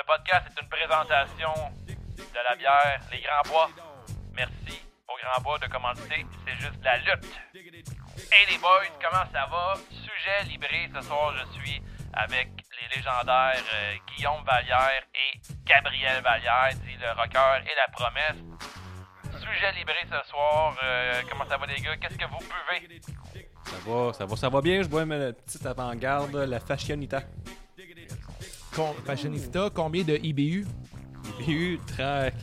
Ce podcast est une présentation de la bière Les Grands Bois. Merci aux Grands Bois de commenter. C'est juste la lutte. Hey les boys, comment ça va? Sujet libré, ce soir je suis avec les légendaires euh, Guillaume Vallière et Gabriel Vallière, dit le rocker et la promesse. Sujet libré ce soir, euh, comment ça va les gars? Qu'est-ce que vous buvez? Ça va, ça va, ça va bien. Je bois ma petite avant-garde, la Fashionita. Con- Fashionista, combien de IBU? IBU,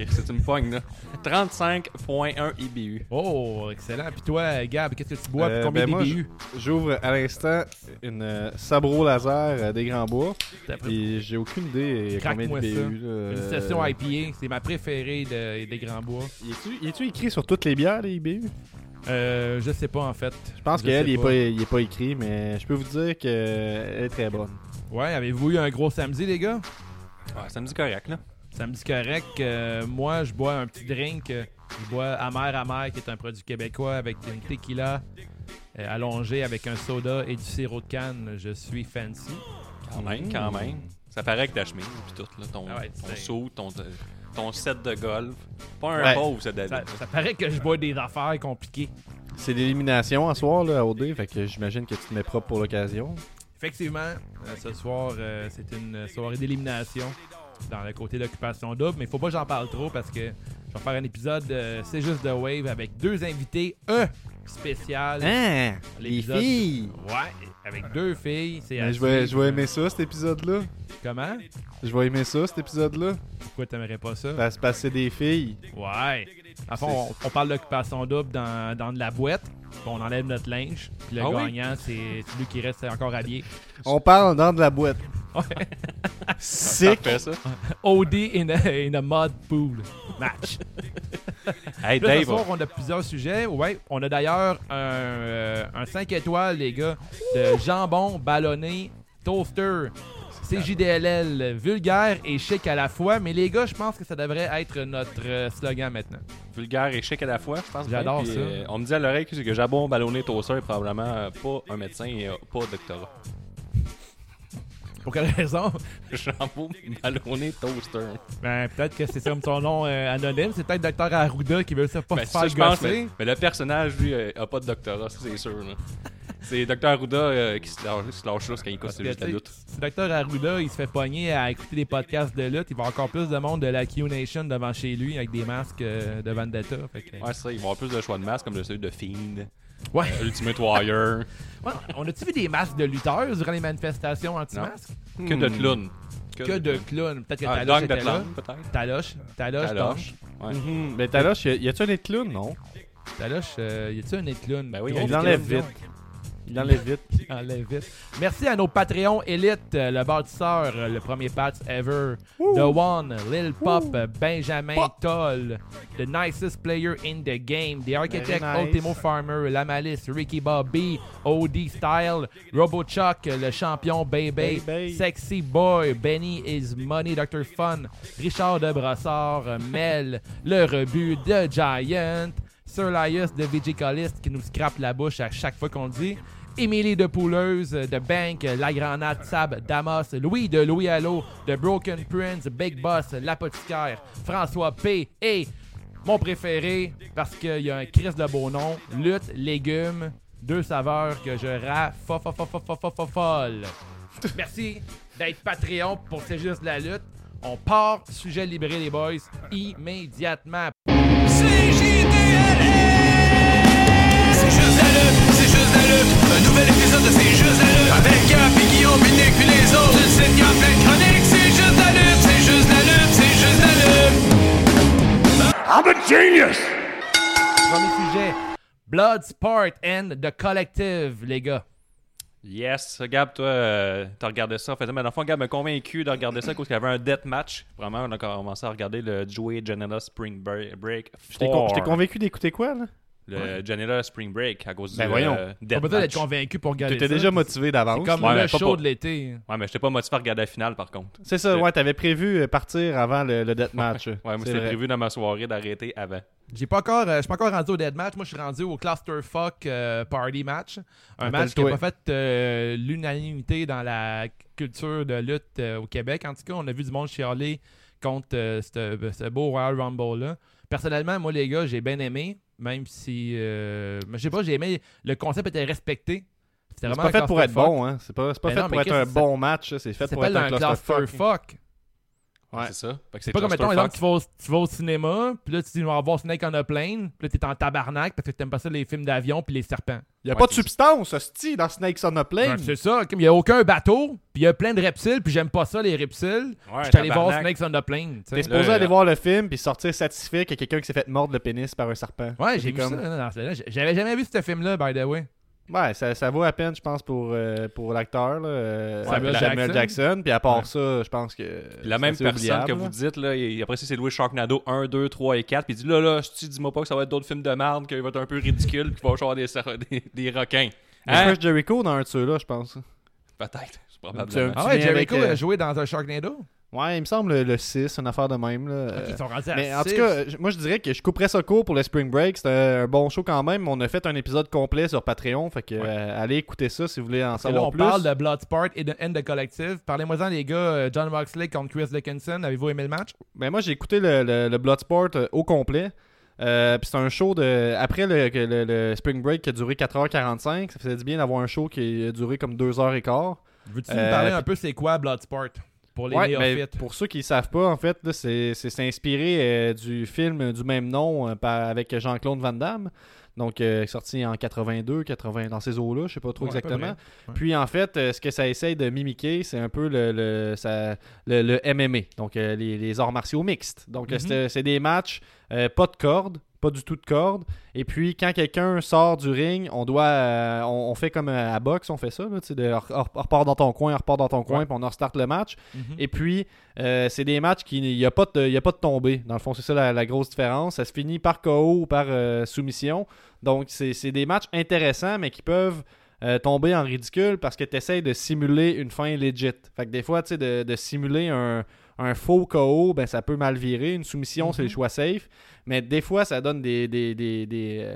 c'est une poigne là. 35.1 IBU. Oh, excellent. Puis toi, Gab, qu'est-ce que tu bois? Euh, Puis combien ben moi, d'IBU? J'ouvre à l'instant une euh, Sabro laser euh, des Grands Bois. Puis j'ai aucune idée a combien de Craque-moi ça. BU. là. Une session IPA, c'est ma préférée de- des Grands Bois. Y est-tu- écrit sur toutes les bières, les IBU? Euh, je sais pas en fait. Je pense qu'elle, il est pas. pas, il est pas écrit, mais je peux vous dire qu'elle est très bonne. Ouais, avez-vous eu un gros samedi, les gars? Ouais, ça me dit correct là. Samedi correct. euh, moi, je bois un petit drink. euh, Je bois Amer Amer, qui est un produit québécois avec une tequila euh, allongée avec un soda et du sirop de canne. Je suis fancy. Quand même, quand même. Ça paraît que ta chemise puis tout là, ton, Ah ouais, ton c'est- saut, ton, ton set de golf. Pas un Ouais. pauvre, Ça, David. ça paraît que je bois des affaires compliquées. C'est l'élimination à soir là, à OD, fait que j'imagine que tu te mets propre pour l'occasion. Effectivement, euh, ce soir, euh, c'est une soirée d'élimination dans le côté d'occupation double, mais il faut pas que j'en parle trop parce que je vais faire un épisode euh, C'est juste de Wave avec deux invités, E spécial. Hein? Les filles! Ouais, avec deux filles. C'est Mais je vais, je vais aimer ça, cet épisode-là. Comment? Je vais aimer ça, cet épisode-là. Pourquoi t'aimerais pas ça? Ça se passer des filles. Ouais. En fond, on, on parle d'occupation double dans, dans de la boîte. On enlève notre linge. Puis le Ah oui? gagnant, c'est celui qui reste encore habillé. On parle dans de la boîte. Sick! Parfait ça. OD in a, in a mud pool match. Hey Là, ce Dave, soir, on a plusieurs sujets. Ouais, on a d'ailleurs un, euh, un 5 étoiles, les gars, de jambon ballonné, toaster, CJDLL, vulgaire et chic à la fois. Mais les gars, je pense que ça devrait être notre euh, slogan maintenant. Vulgaire et chic à la fois, je pense. J'adore ça. euh, on me dit à l'oreille que que Jabon ballonné toaster est probablement euh, pas un médecin et euh, pas doctorat. Pour quelle raison? Jambon ballonné toaster. Ben, peut-être que c'est comme son nom euh, anonyme. C'est peut-être Dr. Arruda qui veut ça pas Ben, se ça, faire pense, gosser. mais, mais le personnage, lui, a pas de doctorat, ça c'est sûr. là. C'est Dr. Arruda euh, qui se lâche, se lâche là quand il Parce que, juste la tu sais, lutte. Si Dr. Arruda, il se fait pogner à écouter des podcasts de lutte, il va y avoir encore plus de monde de la Q-Nation devant chez lui avec des masques euh, de Vendetta. Fait que- Ouais, c'est ça, ils vont avoir plus de choix de masques comme de celui de Fiend, Ouais. euh, Ultimate Warrior, Ouais, on a-tu vu des masques de lutteurs durant les manifestations anti-masques? que de clowns. Que de clowns. Peut-être que Ah, Taloche Dunk de était là. clown, peut-être. Taloche. Taloche. Taloche. Ouais. Mais t'as là, y a-tu un nez de clown? Non. Taloche, euh, y a-tu un nez de clown? Ben oui, Il question. vite. Il l'enlève vite. Il enlève vite. Merci à nos Patreons élites, euh, le bâtisseur, euh, le premier patch ever, The One, Lil Pop, Benjamin Toll, The Nicest Player in the Game, The Architect, nice. Ultimo Farmer, La Malice, Ricky Bobby, OD Style, RoboChuck, le champion Baby, Baby. Sexy Boy, Benny is Money, Dr. Fun, Richard de Brassard, Mel, Le Rebut, The Giant, Sir Lias de Vigicalist qui nous scrape la bouche à chaque fois qu'on le dit. Émilie de Pouleuse, de Bank, La Granate, Sab, Damas, Louis de Louis Allo, de Broken Prince, Big Boss, L'Apothicaire, François P. et mon préféré, parce qu'il y a un Chris de beau nom, Lutte, Légumes, deux saveurs que je raffolle. Merci d'être Patreon pour C'est juste la lutte. On part, sujet libéré les boys, immédiatement. Un nouvel épisode de C'est juste la lutte. Avec Gap et Guillaume, puis les autres. Tu sais, y a plein de chroniques. C'est juste la lutte, c'est juste la lutte, c'est juste la lutte. Premier sujet, Bloodsport and the Collective, les gars. Yes, Gab, toi, euh, t'as regardé ça. En fait, mais dans le fond, Gab m'a convaincu de regarder ça parce qu'il y avait un death match. Vraiment, on a commencé à regarder le Joey Janela Spring Bre- Break. Je t'ai con- je t'ai 4. convaincu d'écouter quoi, là? Le Janela Spring Break à cause Ben du voyons. euh, Pas besoin d'être match. convaincu pour regarder T'étais ça. déjà motivé d'avance. Comme Ouais, le show pour- de l'été. Ouais, mais j'étais pas motivé à regarder la finale par contre. C'est ça, ouais, t'avais prévu euh, partir avant le, le deathmatch. Ouais, moi c'était prévu dans ma soirée d'arrêter avant. J'ai pas encore, euh, je suis pas encore rendu au dead match. Moi, je suis rendu au clusterfuck euh, party match, un match qui a Rappelle-toi. pas fait euh, l'unanimité dans la culture de lutte euh, au Québec. En tout cas, on a vu du monde chialer contre euh, ce ce beau Royal Rumble là. Personnellement, moi les gars, j'ai bien aimé, même si, euh, je sais pas, j'ai aimé. Le concept était respecté. C'est pas fait pour être bon, hein. C'est pas, pas Mais fait non, pour être un bon match, c'est fait Ça pour être un clusterfuck. Ouais. C'est ça. C'est pas comme mettons, exemple, tu vas, au, tu vas au cinéma, puis là, tu vas voir Snake on a plane, puis là, t'es en tabarnak parce que t'aimes pas ça les films d'avion puis les serpents. Il y a Ouais, pas de c'est- substance, hostie, dans Snakes on a Plane. Ouais, c'est ça, comme il y a aucun bateau, puis il y a plein de reptiles, puis j'aime pas ça, les reptiles. Ouais, J'étais allé voir. Snakes on the plane, tu T'es supposé Là, aller là. voir le film puis sortir satisfait qu'il y a quelqu'un qui s'est fait mordre le pénis par un serpent. Ouais, j'ai vu comme- J'avais jamais vu ce film-là, by the way. Ouais, ça, ça vaut à peine, je pense, pour, euh, pour l'acteur, là, euh, Samuel Samuel, Jackson. Jackson. Puis à part Ouais. ça, je pense que. Puis la même personne oubliable, que là. vous dites, là, et après ça, c'est loué Sharknado 1, 2, 3 et 4. Puis il dit là, là, je dis-moi pas que ça va être d'autres films de merde, qu'il va être un peu ridicule, puis qu'il va avoir des, des, des requins. Hein? Jericho dans un de ceux-là, je pense. Peut-être. C'est Tu- probablement. Ah Tu ouais, avec, Jericho euh, a joué dans un Sharknado? Ouais, il me semble le, le 6, une affaire de même. Là. Ils sont rendus à mais en tout cas, moi je dirais que je couperais ça court pour le Spring Break. C'était un bon show quand même. On a fait un épisode complet sur Patreon. Fait que euh, allez écouter ça si vous voulez en Parce que là, savoir on plus. parle de Bloodsport et de End the Collective. Parlez-moi-en, les gars. euh, John Moxley contre Chris Dickinson. Avez-vous aimé le match? Ben moi j'ai écouté le, le, le Bloodsport euh, au complet. Euh, puis c'est un show de. Après le, le, le Spring Break qui a duré 4h45, ça faisait du bien d'avoir un show qui a duré comme 2h15. Veux-tu Euh, nous parler un peu c'est quoi Bloodsport pour les Ouais, pour ceux qui ne savent pas, en fait, c'est inspiré euh, du film du même nom euh, par- avec Jean-Claude Van Damme. Donc, euh, sorti en 82, 80, dans ces eaux-là, je sais pas trop Ouais, exactement. Ouais. Puis, en fait, ce que ça essaye de mimiquer, c'est un peu le, le, ça- le, le MMA, donc les, les arts martiaux mixtes. Donc, Mhm. c'est- des matchs, pas de corde, pas du tout de corde. Et puis, quand quelqu'un sort du ring, on doit, euh, on, on fait comme euh, à boxe, on fait ça, là, de, on, on repart dans ton coin, on repart dans ton coin, puis on restart le match. Mhm. Et puis, euh, c'est des matchs qui. Il n'y a, pas de- y a pas de tombée. Dans le fond, c'est ça la, la grosse différence. Ça se finit par KO ou par euh, soumission. Donc, c'est c'est des matchs intéressants, mais qui peuvent euh, tomber en ridicule parce que tu essaies de simuler une fin legit. Fait que des fois, tu sais, de, de simuler un, un faux KO, ben, ça peut mal virer. Une soumission, c'est le Mhm. choix safe. Mais des fois, ça donne des. des, des, des, euh,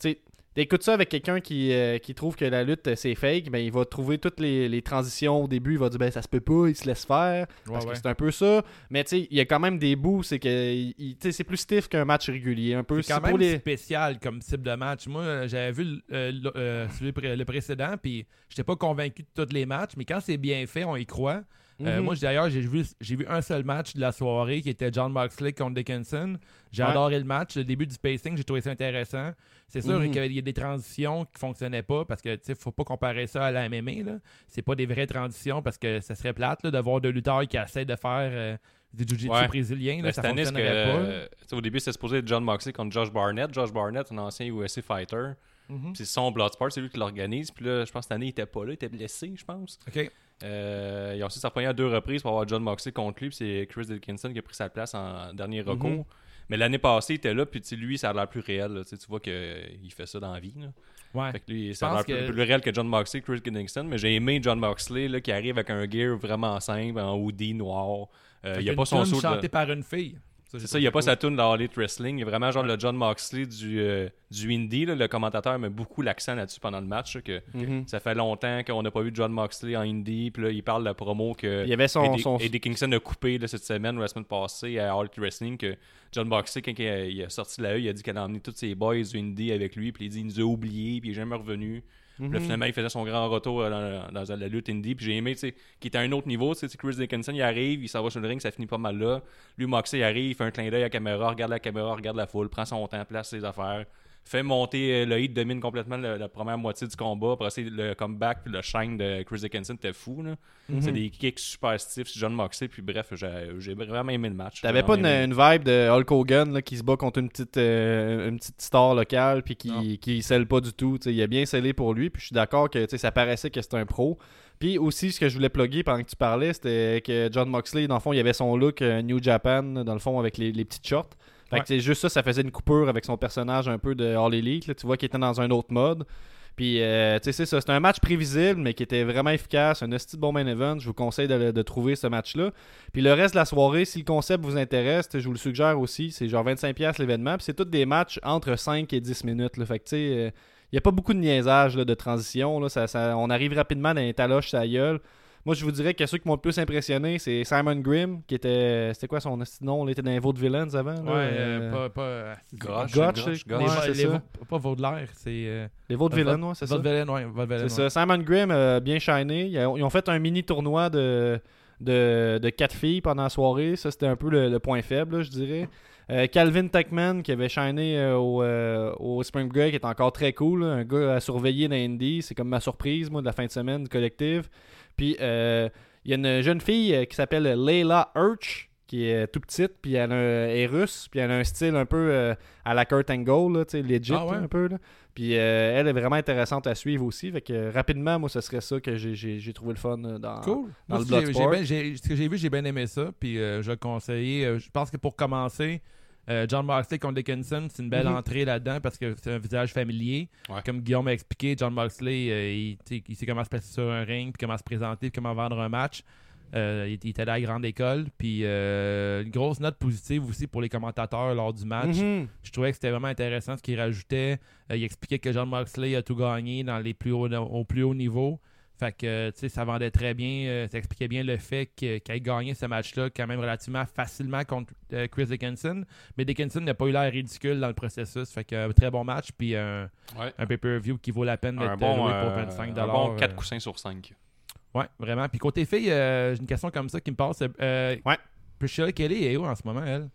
tu sais, T'écoutes ça avec quelqu'un qui, euh, qui trouve que la lutte euh, c'est fake, ben il va trouver toutes les, les transitions au début, il va dire ben ça se peut pas, il se laisse faire. Ouais, Parce ouais. que c'est un peu ça. Mais tu sais, il y a quand même des bouts, c'est que c'est plus stiff qu'un match régulier. Un peu C'est quand même les. spécial comme type de match. Moi, j'avais vu le- euh, le, euh, celui pré- le précédent, puis j'étais pas convaincu de tous les matchs, mais quand c'est bien fait, on y croit. Euh, Mhm. moi, d'ailleurs, j'ai vu, j'ai vu un seul match de la soirée qui était John Moxley contre Dickinson. J'ai Ouais. adoré le match. Le début du pacing, j'ai trouvé ça intéressant. C'est sûr Mhm. qu'il y a des transitions qui fonctionnaient pas parce que, tu faut pas comparer ça à la MMA. C'est pas des vraies transitions parce que ça serait plate là, de voir deux lutteurs qui essaient de faire euh, du jiu-jitsu Ouais. brésilien. Là, Ben, ça que, pas. euh, au début, c'était supposé être John Moxley contre Josh Barnett. Josh Barnett, un ancien UFC fighter. Mhm. C'est son Bloodsport, c'est lui qui l'organise. Puis là, je pense que cette année, il était pas là, il était blessé, je pense. OK. Euh, il a aussi s'appoigné à deux reprises pour avoir John Moxley contre lui. Puis c'est Chris Dickinson qui a pris sa place en dernier recours. Mhm. Mais l'année passée, il était là. Puis lui, ça a l'air plus réel. là. Tu vois qu'il fait ça dans la vie. là. Ouais. Fait que lui, ça a l'air plus, réel que John Moxley, Chris Dickinson. Mais j'ai aimé John Moxley là, qui arrive avec un gear vraiment simple, en hoodie noir. Euh, il n'y a pas son saut de... chantée par une fille. C'est ça, il n'y a pas sa tune dans Elite Wrestling. Il y a vraiment genre le John Moxley du, euh, du indie. là. Le commentateur met beaucoup l'accent là-dessus pendant le match. là, que Mhm. Ça fait longtemps qu'on n'a pas vu John Moxley en indie. Puis là, il parle de la promo que Il y avait son. Eddie, son... Eddie Kingston a coupé là, cette semaine ou la semaine passée à Elite Wrestling. Que John Moxley, quand il a, il a sorti la E, il a dit qu'il a emmené tous ses boys du indie avec lui. Puis il dit qu'il nous a oubliés. Puis il n'est jamais revenu. Puis là, Mhm. finalement, il faisait son grand retour euh, dans, dans la lutte indie. Puis j'ai aimé, tu sais, qu'il était à un autre niveau. Tu sais, Chris Dickinson, il arrive, il s'en va sur le ring, ça finit pas mal là. Lui, Moxley, il arrive, il fait un clin d'œil à la caméra, regarde la caméra, regarde la foule, prend son temps, place ses affaires. Fait monter euh, le hit, domine complètement le- la première moitié du combat. Après, c'est le comeback puis le shine de Chris Dickinson, c'était fou. là. Mhm. C'est des kicks super stiffs, John Moxley. Puis bref, j'ai vraiment aimé le match. T'avais pas une, vibe de Hulk Hogan là, qui se bat contre une petite, euh, une petite star locale puis qui, qui scelle pas du tout. T'sais, il a bien scellé pour lui. Puis je suis d'accord que ça paraissait que c'était un pro. Puis aussi, ce que je voulais plugger pendant que tu parlais, c'était que John Moxley, dans le fond, il avait son look euh, New Japan, dans le fond, avec les, les petites shorts. Fait Ouais. que c'est juste ça, ça faisait une coupure avec son personnage un peu de All Elite. là. Tu vois qu'il était dans un autre mode. Puis, euh, tu sais, c'est ça. C'était un match prévisible, mais qui était vraiment efficace. Un hostie de bon main event. Je vous conseille de, de trouver ce match-là. Puis le reste de la soirée, si le concept vous intéresse, je vous le suggère aussi. C'est genre 25$ l'événement. Puis c'est tous des matchs entre 5 et 10 minutes. Là. Fait que, tu sais, euh, il n'y a pas beaucoup de niaisage là, de transition. Là. Ça, ça- on arrive rapidement dans les taloches, sa gueule. Moi, je vous dirais que ceux qui m'ont le plus impressionné, c'est Simon Grimm, qui était. C'était quoi son nom Il était dans les Vaudevillains avant. là, Ouais, euh, euh, pas. pas euh, Gotch, Gotch, pas Vaudelaire, c'est. Euh, Les Vaudevillains, ouais, c'est ça. Vaudeville, ouais, C'est ouais. ça. Simon Grimm, euh, bien shiné. Ils ont, ils ont fait un mini tournoi de, de, de quatre filles pendant la soirée. Ça, c'était un peu le, le point faible, là, je dirais. Euh, Calvin Techman, qui avait shiné euh, au, euh, au Spring Break, qui est encore très cool. là. Un gars à surveiller dans Indy. C'est comme ma surprise, moi, de la fin de semaine du collectif. Puis, euh, il y a une jeune fille euh, qui s'appelle Layla Urch, qui est tout petite, puis elle a un- est russe, puis elle a un style un peu euh, à la Kurt Angle, là, tu sais, legit, Ah ouais? là, un peu. Là. Puis euh, elle est vraiment intéressante à suivre aussi. Fait que euh, rapidement, moi, ce serait ça que j'ai- trouvé le fun euh, dans. Cool. dans Moi, le Bloodsport. Ce que j'ai vu, j'ai bien aimé ça. Puis euh, je vais le conseiller. Euh, je pense que pour commencer, euh, John Moxley contre Dickinson, c'est une belle Mhm. entrée là-dedans parce que c'est un visage familier. Ouais. Comme Guillaume a expliqué, John Moxley, euh, il, sait comment se placer sur un ring, puis comment se présenter, puis comment vendre un match. Euh, il, il était allé à la grande école. Puis une grosse note positive aussi pour les commentateurs lors du match. Mhm. Je trouvais que c'était vraiment intéressant ce qu'il rajoutait. Il expliquait que John Moxley a tout gagné dans les plus hauts, au plus haut niveau. Fait que, euh, tu sais, ça vendait très bien. euh, ça expliquait bien le fait que- qu'il ait gagné ce match-là quand même relativement facilement contre euh, Chris Dickinson. Mais Dickinson n'a pas eu l'air ridicule dans le processus. Fait que, un très bon match. Puis un, Ouais. un pay-per-view qui vaut la peine d'être Un bon, loué pour euh, 25 un bon 4 euh, coussins sur 5. Ouais, vraiment. Puis côté filles, euh, j'ai une question comme ça qui me passe. Euh, Ouais. Priscilla Kelly est où en ce moment, elle?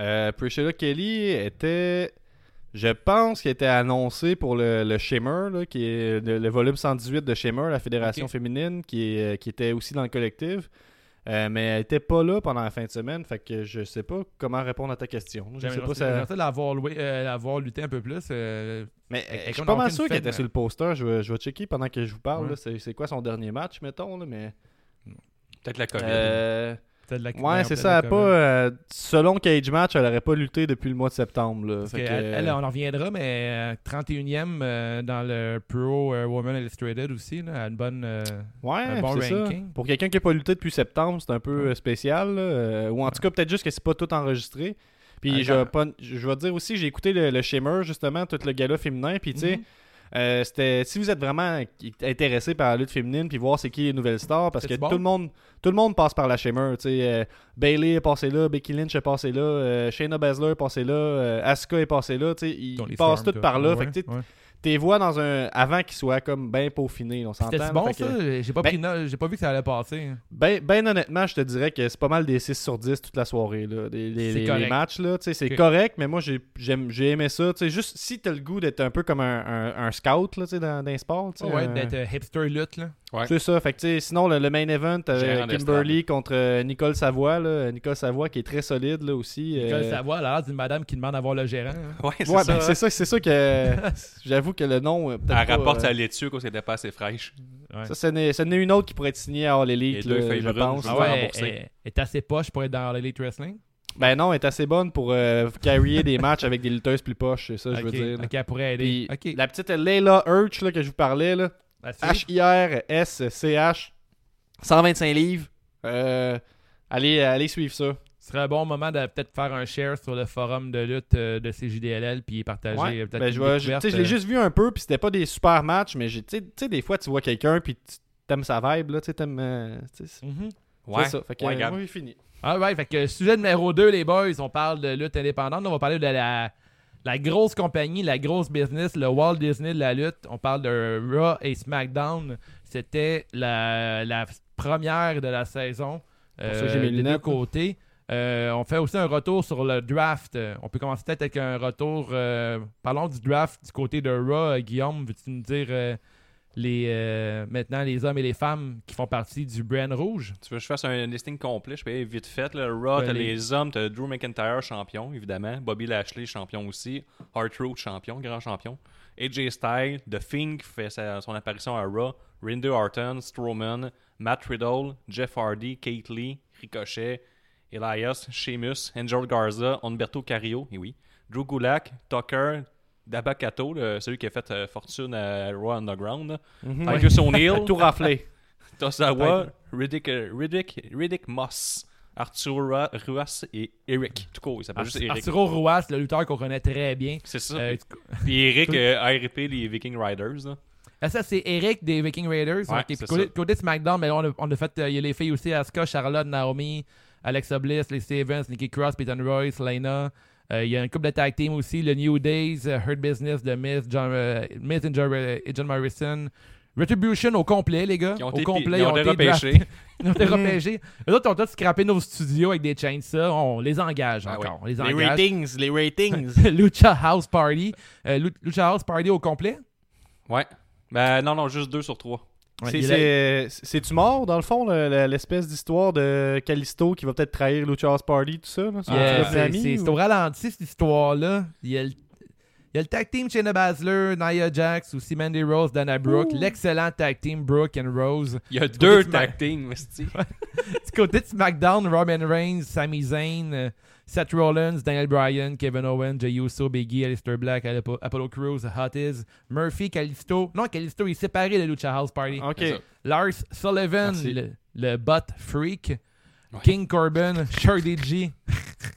Euh, Priscilla Kelly était. Je pense qu'il était annoncé pour le, le Shimmer, là, qui est le, le volume 118 de Shimmer, la fédération féminine, qui, est, qui était aussi dans le collectif. Euh, mais elle était pas là pendant la fin de semaine, fait que je sais pas comment répondre à ta question. Je sais J'aimerais pas ça- l'avoir euh, lutté un peu plus. euh, Mais euh, je suis pas mal sûr qu'elle était sur le poster. Je vais, je vais checker pendant que je vous parle. Ouais. là. C'est, c'est quoi son dernier match, mettons, là, mais... Peut-être la COVID. Euh, la- Ouais, c'est ça. elle pas, euh, selon Cage Match, elle aurait pas lutté depuis le mois de septembre. Là. Parce Fait que que, elle, elle, on en reviendra, mais euh, 31e euh, dans le Pro euh, Woman Illustrated aussi, là, une bonne. euh, ouais, un bon c'est ça. ranking. Pour quelqu'un qui n'a pas lutté depuis septembre, c'est un peu euh, spécial. là. Euh, ou en tout cas, peut-être juste que c'est pas tout enregistré. Puis je, je vais te dire aussi, j'ai écouté le, le Shimmer, justement, tout le gala féminin. Puis tu sais, Mhm. Euh, c'était si vous êtes vraiment intéressé par la lutte féminine, puis voir c'est qui les nouvelles stars, parce que bon? tout le monde tout le monde passe par la Shimmer. tu sais, euh, Bailey est passé là, Becky Lynch est passé là, euh, Shayna Baszler est passé là, Asuka est passé là. tu sais, Ils, passent tous tout. par là. Ouais, Fait que. T'es vois dans un avant qu'ils soient comme bien peaufinés, on s'entend. C'était bon que- ça? J'ai pas, Ben- pris note- j'ai pas vu que ça allait passer. ben, ben honnêtement, je te dirais que c'est pas mal des 6 sur 10 toute la soirée. Là. Les, matchs, là, c'est correct, mais moi j'ai, aimé ça. Tu sais, juste si t'as le goût d'être un peu comme un, un- un scout là, tu sais, dans, dans les sports. tu sais, ouais, d'être hipster lutte là. Ouais. C'est ça. Fait que, sinon, le, le main event, Kimberly contre euh, Nicole Savoie. Là. Nicole Savoie qui est très solide là, aussi. Nicole euh, Savoie, elle a l'air d'une madame qui demande à voir le gérant. hein. Ouais, c'est Ouais, ça. ben, c'est ça, c'est ça que j'avoue que le nom. euh, Elle pas, rapporte euh, sa laitue quand c'était pas assez fraîche. Ouais. Ça, ce n'est, une autre qui pourrait être signée à All Elite, là, je brunes, pense. Ah ouais, elle, est assez poche pour être dans l'Elite Wrestling. Ben non, elle est assez bonne pour euh, carrier des matchs avec des lutteuses plus poches, c'est ça je veux dire. là. ok, elle pourrait aider. Puis. La petite Layla Urch là, que je vous parlais, là. H-I-R-S-C-H, 125 livres. Euh, allez, allez suivre ça. Ce serait un bon moment de peut-être faire un share sur le forum de lutte euh, de CJDLL puis partager Ouais. euh, peut-être Ben, je, vois- l'ai juste vu un peu, puis c'était pas des super matchs, mais j'ai- tu sais- des fois, tu vois quelqu'un, puis tu t'aimes sa vibe, là, tu t'aimes. euh, mhm. Ouais. ça. Fait que, Ouais, euh, fini. Ah ouais, fait que sujet numéro 2, les boys, on parle de lutte indépendante. On va parler de la, la grosse compagnie, la grosse business, le Walt Disney de la lutte. On parle de Raw et SmackDown. C'était la, la première de la saison ça, euh, j'ai mes des deux lunettes. côtés. Euh, on fait aussi un retour sur le draft. Euh, On peut commencer peut-être avec un retour. euh, parlons du draft du côté de Raw. Euh, Guillaume, veux-tu nous dire euh, les, euh, maintenant les hommes et les femmes qui font partie du brand rouge? Tu veux que je fasse un listing complet? Je peux aller vite fait. Là. Raw, Ben, t'as les- les hommes, t'as Drew McIntyre, champion, évidemment. Bobby Lashley, champion aussi. Hart-Road, champion, grand champion. AJ Styles, The qui fait sa- son apparition à Raw. Randy Orton, Strowman, Matt Riddle, Jeff Hardy, Kate Lee, Ricochet, Elias, Sheamus, Angel Garza, Humberto Carrillo, et oui. Drew Gulak, Tucker, Dabakato, le- celui qui a fait euh, fortune à Raw Underground. là. Mhm. Titus O'Neill, Tout raflé. Tosawa, Riddick, euh, Riddick, Riddick Moss, Arthur Ra- Ruas et Eric. Tout court, il s'appelle juste Eric. Arturo Ruas, le lutteur qu'on connaît très bien. C'est ça. Euh, Puis Eric euh, a RP les Viking Riders. Là. Ah, ça, c'est Eric des Viking Raiders. Ouais, Ok, puis c'est côté, SmackDown, mais là, on, a, on a fait. euh, Il y a les filles aussi Asuka, Charlotte, Naomi, Alexa Bliss, les Stevens, Nikki Cross, Peyton Royce, Lena. Euh, il y a une couple de tag team aussi. Le New Days, euh, Hurt Business, The Miz, John, Miz and John, et John Morrison. Retribution au complet, les gars. Ils ont au complet, ils ont été repêchés. Ils ont été repêchés. Eux autres ont tous scrappé nos studios avec des chainsaws. On les engage Ah encore. On les ratings, les ratings. Lucha House Party. Euh, Lu- Lucha House Party au complet? Ouais. Ben non, non, juste deux sur trois. Ouais, a- C'est-tu mort, dans le fond, le- le- l'espèce d'histoire de Callisto qui va peut-être trahir Lucha House Party, tout ça? Ou- c'est au ralenti, cette histoire-là. Il y a le, il y a le tag team Shayna Baszler, Nia Jax, aussi Mandy Rose, Dana Brooke. L'excellent tag team Brooke and Rose. Il y a Du deux tag teams. Du côté de SmackDown, Roman Reigns, Sami Zayn, euh, Seth Rollins, Daniel Bryan, Kevin Owens, Jey Uso, Biggie, Aleister Black, Apollo, Apollo Crews, Hottiz, Murphy, Kalisto. Non, Kalisto, il est séparé de Lucha House Party. Ok. Lars Sullivan, le, le bot freak. Ouais. King Corbin, Shirley G.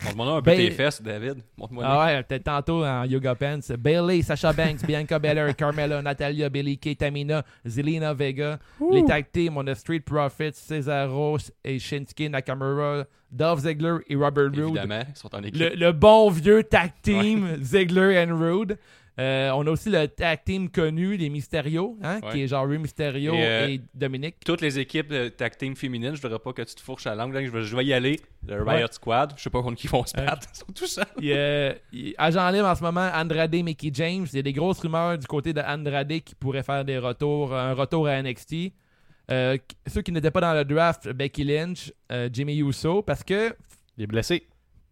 Montre-moi un peu Ben- tes fesses, David. Montre-moi Ah ouais, peut-être tantôt en yoga pants. Bailey, Sasha Banks, Bianca Belair, Carmella, Natalia, Billy Kay, Tamina, Zelina Vega. Les tag teams, on a Street Profits, Cesaro et Shinsuke Nakamura, Dolph Ziggler et Robert Roode. Évidemment, ils sont en équipe. Le, le bon vieux tag team Ziggler and Roode. Euh, on a aussi le tag team connu, les Mysterio, hein, Ouais. qui est genre Rey Mysterio Et, et, euh, Dominique. Toutes les équipes de tag team féminines, je voudrais pas que tu te fourches à la langue. là, Je vais, je vais y aller. Le Riot Ouais. Squad, je sais pas contre qui vont se battre. Ils sont tous seuls. Il agent libre en ce moment, Andrade, Mickey James. Il y a des grosses rumeurs du côté de Andrade qui pourrait faire des retours, un retour à NXT. Euh, ceux qui n'étaient pas dans le draft, Becky Lynch, euh, Jimmy Uso, parce que, Il est blessé.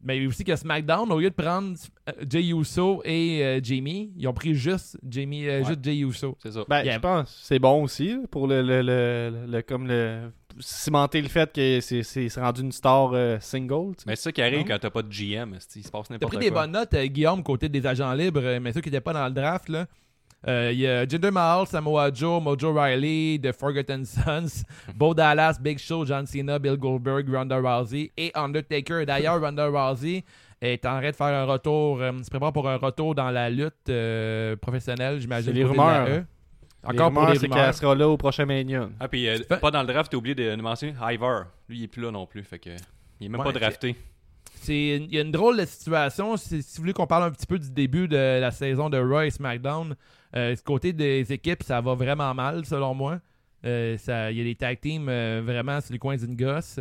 Mais aussi que SmackDown, au lieu de prendre euh, Jey Uso et euh, Jamie, ils ont pris juste Jamie, euh, Ouais. juste Jey Uso. C'est ça. Ben, Yeah. je pense que c'est bon aussi pour le, le, le- le- comme le cimenter le fait que c'est c'est- c'est rendu une star euh, single. Mais c'est ça qui arrive Non? quand t'as pas de GM. Il se passe T'as n'importe pris quoi. des bonnes notes, euh, Guillaume, côté des agents libres, mais ceux qui n'étaient pas dans le draft, là. Euh, Il y a Jinder Mahal, Samoa Joe, Mojo Riley, The Forgotten Sons, Bo Dallas, Big Show, John Cena, Bill Goldberg, Ronda Rousey et Undertaker. D'ailleurs, Ronda Rousey est en train de faire un retour, euh, se prépare pour un retour dans la lutte euh, professionnelle, j'imagine. C'est les côté de la rumeurs. E. Les Encore pour rumeurs, les c'est rumeurs. qu'elle sera là au prochain Mania. Ah, puis euh, pas dans le draft, t'as oublié de, de mentionner Ivar. Lui, il est plus là non plus. Fait que. Il est même Ouais, pas drafté. C'est il y a une drôle de situation. Si, si vous voulez qu'on parle un petit peu du début de la saison de SmackDown, euh, du côté des équipes, ça va vraiment mal, selon moi. Euh, Il y a des tag teams euh, vraiment sur les coins d'une gosse.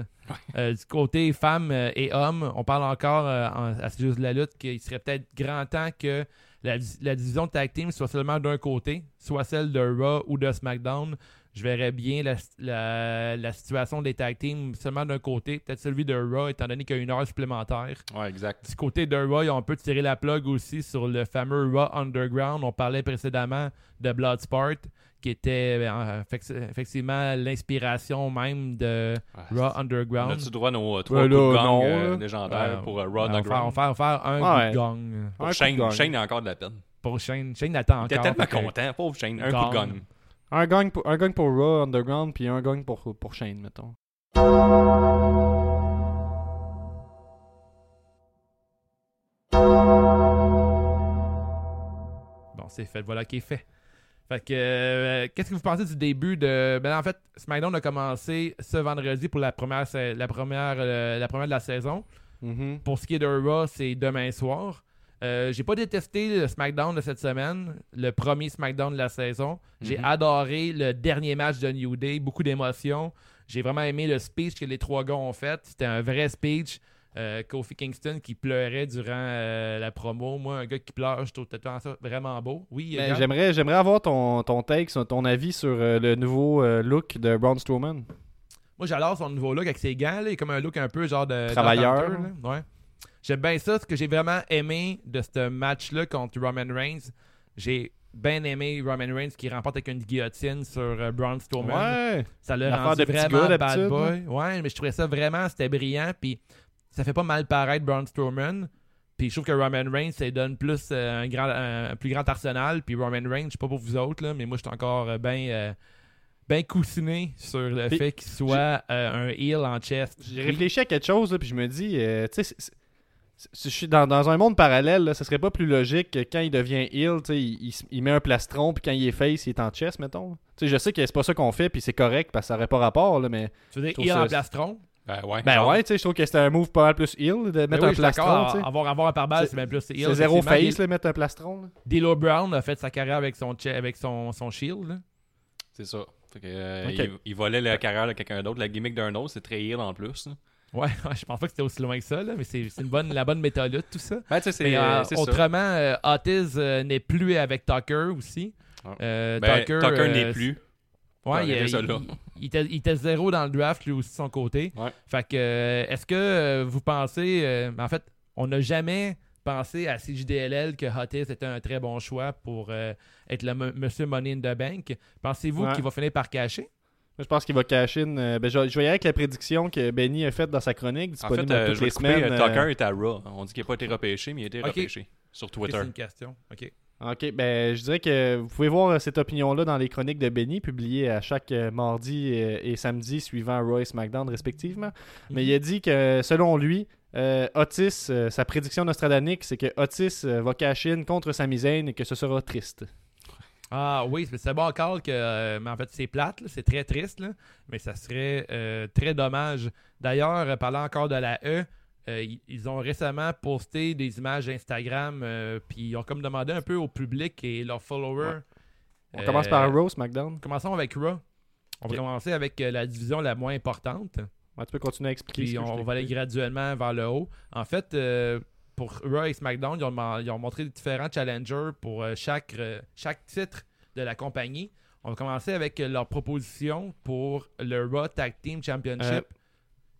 Euh, du côté femmes euh, et hommes, on parle encore euh, en- à ce juste de la lutte qu'il serait peut-être grand temps que la, la division de tag team soit seulement d'un côté, soit celle de Raw ou de SmackDown. Je verrais bien la, la- la situation des tag teams seulement d'un côté, peut-être celui de Raw, étant donné qu'il y a une heure supplémentaire. Ouais, exact. Du côté de Raw, on peut tirer la plug aussi sur le fameux Raw Underground. On parlait précédemment de Bloodsport, qui était euh, effec- effectivement l'inspiration même de Ouais, Raw On Underground. a-tu droit à nos euh, trois Ouais, coups de là, gang non, euh, légendaires Ouais, pour Raw on va faire, on Underground? va faire- on va faire un Ouais. coup de gang. Pour Un coup Shane, de gang. Shane a encore de la peine. Pour Shane. Shane attend Il était encore. tellement fait que- content. Pauvre Shane. Un Gang. coup de gang. Un gang, pour, un gang pour Raw Underground, puis un gang pour, pour Shane, mettons. Bon, c'est fait. Voilà qui est fait. Fait que, euh, qu'est-ce que vous pensez du début de. Ben, en fait, SmackDown a commencé ce vendredi pour la première, la première, euh, la première de la saison. Mhm. Pour ce qui est de Raw, c'est demain soir. Euh, j'ai pas détesté le SmackDown de cette semaine, le premier SmackDown de la saison. J'ai Mhm. adoré le dernier match de New Day, beaucoup d'émotions. J'ai vraiment aimé le speech que les trois gars ont fait. C'était un vrai speech. Euh, Kofi Kingston qui pleurait durant euh, la promo. Moi, un gars qui pleure, je trouve ça vraiment beau. Oui, Ben? J'aimerais j'aimerais avoir ton, ton take, ton avis sur le nouveau look de Braun Strowman. Moi, j'adore son nouveau look avec ses gants. Là. Il est comme un look un peu genre de. Travailleur. Ouais. J'aime bien ça. Ce que j'ai vraiment aimé de ce match-là contre Roman Reigns, j'ai bien aimé Roman Reigns qui remporte avec une guillotine sur euh, Braun Strowman. Ouais. Ça l'a rendu de vraiment gars, bad boy. Ouais, mais je trouvais ça vraiment, c'était brillant. Puis ça fait pas mal paraître Braun Strowman. Puis je trouve que Roman Reigns, ça donne plus euh, un, grand, un, un plus grand arsenal. Puis Roman Reigns, je sais pas pour vous autres, là, mais moi, je suis encore bien ben coussiné sur le Puis, fait qu'il soit euh, un heel en chest. J'ai réfléchi à quelque chose, là, puis je me dis, euh, tu sais, je suis dans, dans un monde parallèle, là, ça serait pas plus logique que quand il devient sais, il, il met un plastron, puis quand il est face, il est en chest, mettons. Je sais que c'est pas ça qu'on fait, puis c'est correct, parce que ça aurait pas rapport, là, mais. Tu veux dire heel ça- en plastron? Ben ouais. Ben ouais, tu sais, je trouve que c'était un move pas mal plus heel, de Ben mettre oui, un plastron. Avoir, avoir un pare-balles, C'est- même plus heel. C'est zéro face, là, mettre un plastron. D'Elo Brown a fait sa carrière avec son, avec son, son shield. C'est ça. Fait que, euh, il, il volait la carrière de quelqu'un d'autre. La gimmick d'un autre, c'est très heal en plus. là. Ouais, je pense pas que c'était aussi loin que ça, là, mais c'est une bonne, la bonne méthode, tout ça. Ben, Mais, euh, autrement, euh, Otis euh, n'est plus avec Tucker aussi. Ouais. Euh, Ben, Tucker, Tucker n'est plus. Ouais, il, il- était, il était zéro dans le draft lui aussi de son côté. Ouais. Fait que est-ce que vous pensez en fait, on n'a jamais pensé à CJDLL que Otis était un très bon choix pour euh, être le Monsieur Money in the Bank. Pensez-vous Ouais. qu'il va finir par cacher? Moi, je pense qu'il va cash in. euh, ben, je, vais- je vais y aller avec la prédiction que Benny a faite dans sa chronique, En disponible fait, euh, toutes je vais les couper, semaines. euh, euh, Tucker est à Raw. On dit qu'il n'a pas été repêché, mais il a été Ok. repêché sur Twitter. C'est une question. OK. Ok, ben je dirais que vous pouvez voir cette opinion-là dans les chroniques de Benny, publiées à chaque mardi et samedi suivant Roy et SmackDown respectivement. Mais il a dit que selon lui, euh, Otis, euh, sa prédiction nostradanique, c'est que Otis euh, va cash in contre Sami Zayn et que ce sera triste. Ah oui, c'est bon encore que. euh, mais en fait, c'est plate, c'est très triste, là, mais ça serait euh, très dommage. D'ailleurs, euh, parlant encore de la E, euh, ils, ont récemment posté des images Instagram, puis ils ont comme demandé un peu au public et leurs followers. On commence par Raw, SmackDown. Commençons avec Raw. On va commencer avec la division la moins importante. Ouais, tu peux continuer à expliquer. Puis on va aller graduellement vers le haut. En fait, pour Raw et SmackDown, ils ont, ils ont montré différents challengers pour euh, chaque, euh, chaque titre de la compagnie. On va commencer avec euh, leur proposition pour le Raw Tag Team Championship.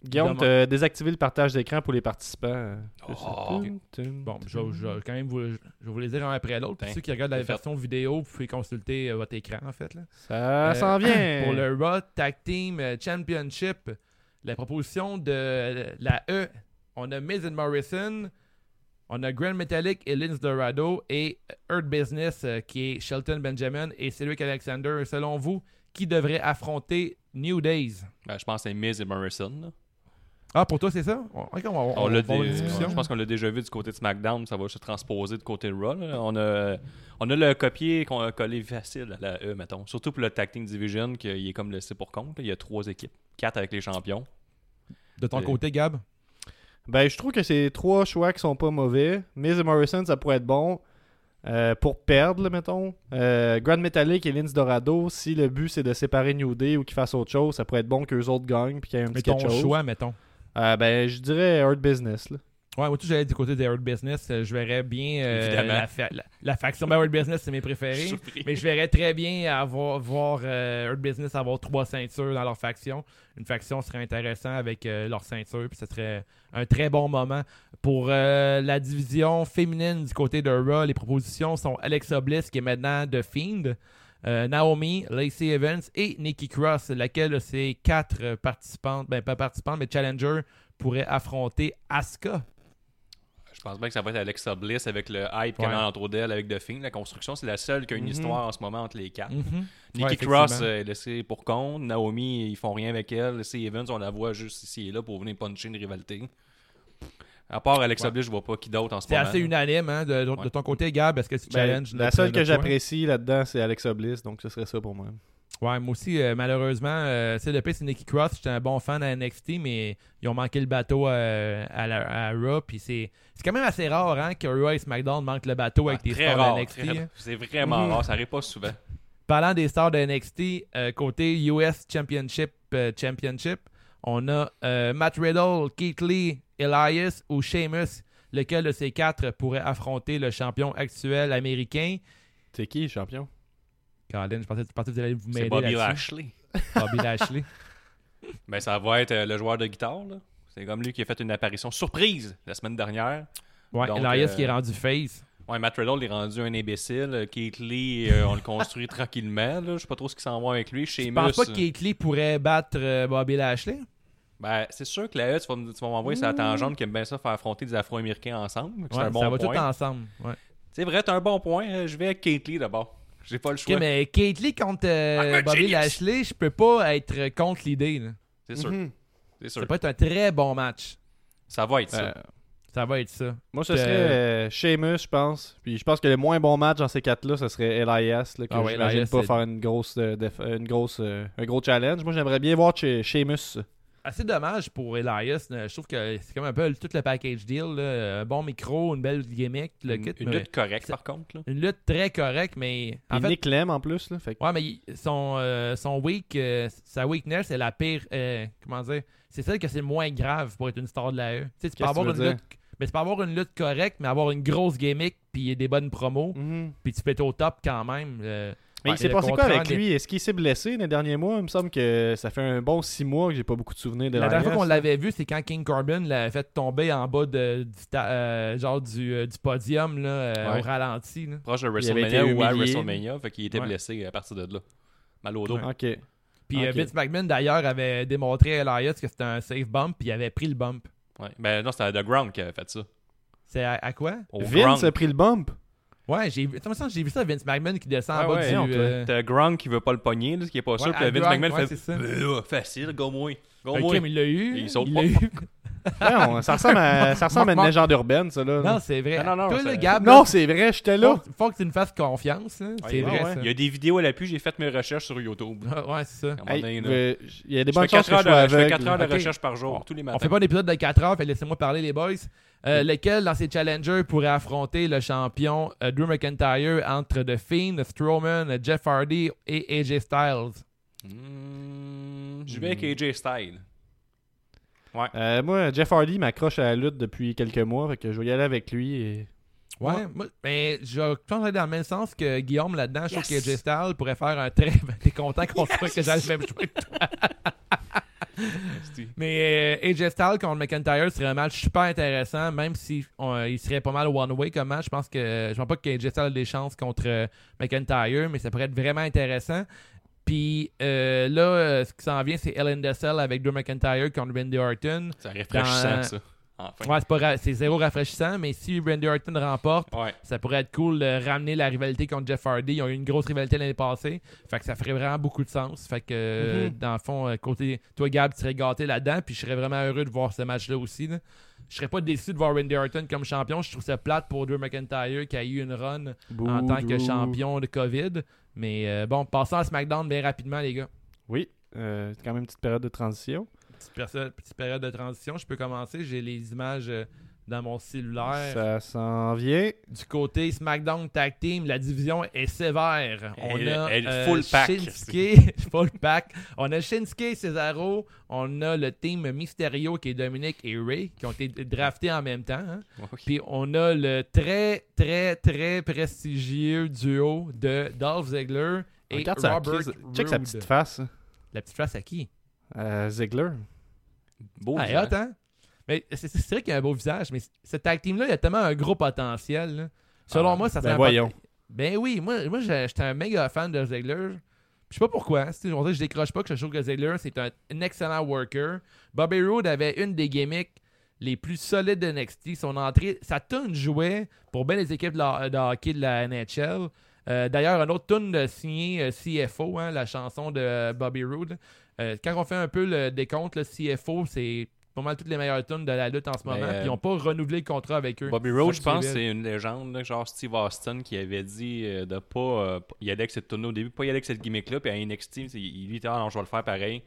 Guillaume, t'as désactivé le partage d'écran pour les participants. Oh. Bon, je, vais- quand même vous, je vais vous les dire un après l'autre. Pour Ben, ceux qui regardent la version vidéo, vous pouvez consulter euh, votre écran, en fait. Là. Ça Euh, s'en vient. Pour le Raw Tag Team Championship, la proposition de la E, on a Miz and Morrison, on a Grand Metallic et Lince Dorado et Earth Business euh, qui est Shelton Benjamin et Cedric Alexander. Selon vous, qui devrait affronter New Days? Ben, je pense que c'est Miz et Morrison. là. Ah, pour toi, c'est ça? On, on on On l'a dé-. Je pense qu'on l'a déjà vu du côté de SmackDown, ça va se transposer du côté de Raw. là. On a, on a le copier qu'on a collé facile à la E, mettons. Surtout pour le Tag Team Division, qu'il est comme laissé pour compte. Il y a trois équipes. Quatre avec les champions. De ton Euh, côté, Gab? Ben, je trouve que c'est trois choix qui sont pas mauvais. Miz et Morrison, ça pourrait être bon. euh, pour perdre, là, mettons. Euh, Grand Metallic et Lince Dorado, si le but c'est de séparer New Day ou qu'ils fassent autre chose, ça pourrait être bon qu'eux autres gagnent puis qu'il y ait un Mais petit ton quelque chose. choix, mettons. Euh, ben, je dirais Hurt Business. Là. Ouais, moi, tout, j'allais du côté des Earth Business. Euh, Je verrais bien euh, la, fa- la- la faction. Business, c'est mes préférés. Mais je verrais très bien avoir, voir euh, Earth Business avoir trois ceintures dans leur faction. Une faction serait intéressant avec euh, leur ceinture, puis ce serait un très bon moment. Pour la division féminine du côté de Raw, les propositions sont Alexa Bliss, qui est maintenant The Fiend, euh, Naomi, Lacey Evans et Nikki Cross, laquelle de ces quatre participantes, ben pas participantes, mais challenger, pourraient affronter Asuka. Je pense bien que ça va être Alexa Bliss avec le hype qu'il y Ouais. a autour d'elle avec The. La construction, c'est la seule qui a une Mhm. histoire en ce moment entre les quatre. Mhm. Nikki Ouais, Cross euh, est laissée pour compte. Naomi, ils font rien avec elle. Lacey Evans, on la voit juste ici et là pour venir puncher une rivalité. À part Alexa Ouais. Bliss, je vois pas qui d'autre en ce C'est moment. assez unanime, hein, de, de- ton côté, Gab. Est-ce que tu Ben, challenges la seule que j'apprécie là-dedans, c'est Alexa Bliss, donc ce serait ça pour moi. Ouais, moi aussi, euh, malheureusement, euh, c'est le pire, c'est Nikki Cross. J'étais un bon fan à NXT, mais ils ont manqué le bateau euh, à, la, à Raw. Puis c'est, c'est quand même assez rare hein, que Raw et SmackDown manquent le bateau avec Ah, des stars rare, de NXT. très- hein. C'est vraiment Mhm. rare, ça arrive pas souvent. Parlant des stars de NXT, euh, côté US Championship, euh, Championship, on a euh, Matt Riddle, Keith Lee, Elias ou Sheamus. Lequel de ces quatre pourrait affronter le champion actuel américain? C'est qui, champion? Caroline, je pensais, je pensais que vous allez vous m'aider C'est Bobby. Lashley. Bobby Lashley. Ben, ça va être euh, le joueur de guitare. là. C'est comme lui qui a fait une apparition surprise la semaine dernière. Ouais, Donc, Elias euh, qui est rendu face. Ouais, Matt Riddle est rendu un imbécile. Euh, Keith Lee, euh, on le construit tranquillement. Là. Je sais pas trop ce qui s'en va avec lui. Je Sheamus. pense pas que Keith Lee pourrait battre Bobby Lashley? Ben, c'est sûr que là, tu vas, tu vas m'envoyer sur la tangente qui aime bien ça faire affronter des Afro-Américains ensemble. Ouais, un bon ça va point. tout ensemble. Ouais. C'est vrai, t'as un bon point. Je vais avec Kate Lee d'abord. J'ai pas le choix. Ok, mais Kate Lee contre euh, I'm a Bobby genius. Lashley, je peux pas être contre l'idée. là. C'est sûr. Mhm. C'est sûr. Ça peut être un très bon match. Ça va être ça. Euh, Ça va être ça. moi, ce serait euh, Sheamus, je pense. Puis je pense que le moins bon match dans ces quatre-là, ce serait Elias. Là, que Ah ouais, j'imagine pas c'est- faire une grosse, euh, déf- une grosse, euh, un gros challenge. Moi, j'aimerais bien voir She- Sheamus. Assez dommage pour Elias. là. Je trouve que c'est comme un peu tout le package deal. là. Un bon micro, une belle gimmick, le Une, kit. une lutte correcte, c'est- par contre. Là. une lutte très correcte, mais en fait, Nick Lem en plus. Là, fait que- Ouais, mais son, euh, son weak, euh, sa weakness, c'est la pire. euh, comment dire C'est celle que c'est le moins grave pour être une star de la E. Tu sais, tu peux avoir tu une lutte. Mais tu peux avoir une lutte correcte, mais avoir une grosse gimmick, puis des bonnes promos, Mhm. puis tu peux être au top quand même. Mais Ouais, il s'est passé quoi avec des- lui? Est-ce qu'il s'est blessé les derniers mois? Il me semble que ça fait un bon six mois que j'ai pas beaucoup de souvenirs de La dernière fois qu'on l'avait vu, c'est quand King Corbin l'avait fait tomber en bas de, du, ta- euh, genre du, euh, du podium là, euh, Ouais. au ralenti. là. Proche de WrestleMania ou à. WrestleMania. Fait qu'il était Ouais. blessé à partir de là. Mal au dos. Ok. Puis. Vince McMahon, d'ailleurs, avait démontré à Elias que c'était un safe bump, puis il avait pris le bump. Ouais. Ben non, c'était The Ground qui avait fait ça. C'est à, à quoi? Au Vince Ground. a pris le bump? Ouais, j'ai vu, j'ai vu ça, Vince McMahon qui descend en bas ouais, du. non, euh, T'as Ground qui veut pas le pogner, là, qui est pas sûr. Puis Vince Ground, McMahon ouais, fait c'est ça. Là, facile, go moi. Go Ok, moi. mais il l'a eu. Il saute il pas. l'a eu. Ouais, on- ça ressemble à, ça ressemble à une légende urbaine, ça. Là, Non, c'est vrai. Ah, non, non, Toi, le Gab, Non, c'est vrai, j'étais là. faut, faut que tu nous fasses confiance. hein. Ouais, c'est vrai, ouais. ça. Il y a des vidéos à l'appui, j'ai fait mes recherches sur YouTube. Ah, ouais, c'est ça. Euh, Il y a des bonnes chances 4 que heures, je je fais aveugle. quatre heures de recherche par jour, tous les On matins. fait pas d'épisode de 4 heures, fait laissez-moi parler, les boys. Euh, lequel, dans ces challengers, pourrait affronter le champion euh, Drew McIntyre entre The Fiend, Strowman, Jeff Hardy et AJ Styles? Hmm, je vais avec AJ Styles. Euh, moi, Jeff Hardy m'accroche à la lutte depuis quelques mois, fait que je vais y aller avec lui. Et... Ouais, Ouais. moi, mais je pense dans le même sens que Guillaume là-dedans. Je trouve Yes. que AJ Styles pourrait faire un très. T'es content qu'on soit que j'aille le même jouer que toi. Mais euh, AJ Styles contre McIntyre serait un match super intéressant, même si on- euh, il serait pas mal one-way comme match. Je pense que je pense pas que AJ Styles a des chances contre euh, McIntyre, mais ça pourrait être vraiment intéressant. Puis euh, là, euh, ce qui s'en vient, c'est Ellen Dessel avec Drew McIntyre contre Randy Orton. C'est rafraîchissant, ça. Enfin. Ouais, c'est pas ra- c'est zéro rafraîchissant, mais si Randy Orton remporte, Ouais. ça pourrait être cool de ramener la rivalité contre Jeff Hardy. Ils ont eu une grosse rivalité l'année passée. Fait que ça ferait vraiment beaucoup de sens. Fait que, Mhm. dans le fond, euh, côté toi, Gab, tu serais gâté là-dedans. Puis je serais vraiment heureux de voir ce match-là aussi. là. Je serais pas déçu de voir Randy Orton comme champion. Je trouve ça plate pour Drew McIntyre qui a eu une run en tant que champion de COVID. Mais euh, bon, passons à SmackDown bien rapidement, les gars. Oui, euh, c'est quand même une petite période de transition. Petite, période de transition. Je peux commencer. J'ai les images euh, dans mon cellulaire. Ça s'en vient. Du côté SmackDown Tag Team, la division est sévère. On Elle- a elle euh, full pack. Shinsuke, full pack. On a Shinsuke et Cesaro. On a le team Mysterio qui est Dominic et Ray qui ont été draftés en même temps. hein. Puis on a le très, très, très prestigieux duo de Dolph Ziggler et Regarde sa, Robert crise- check sa petite face. La petite face à qui? Euh, Ziggler. Beau. Ah, visage. hot, hein? Mais c'est c'est vrai qu'il a un beau visage, mais ce tag team-là, il a tellement un gros potentiel. là. Selon Ah, moi, ça ben serait un voyons. Ben oui, moi, moi j'ai- j'étais un méga fan de Ziggler. Je sais pas pourquoi. c'est- On dirait que je décroche pas que je trouve que Ziggler, c'est un, un excellent worker. Bobby Roode avait une des gimmicks les plus solides de NXT. Son entrée, sa tune jouait pour bien les équipes de, la- de hockey de la NHL. Euh, D'ailleurs, un autre tune de signé euh, CFO, hein, la chanson de euh, Bobby Roode. Euh, quand on fait un peu le décompte, le CFO, c'est pas mal toutes les meilleures tunes de la lutte en ce moment. Mais, euh, Puis ils n'ont pas renouvelé le contrat avec eux. Bobby Roode, je pense, c'est une légende, là, genre Steve Austin, qui avait dit euh, de pas euh, y aller avec cette tournée au début, pas y aller avec cette gimmick-là, puis à NXT, il lui était ah non, je vais le faire pareil.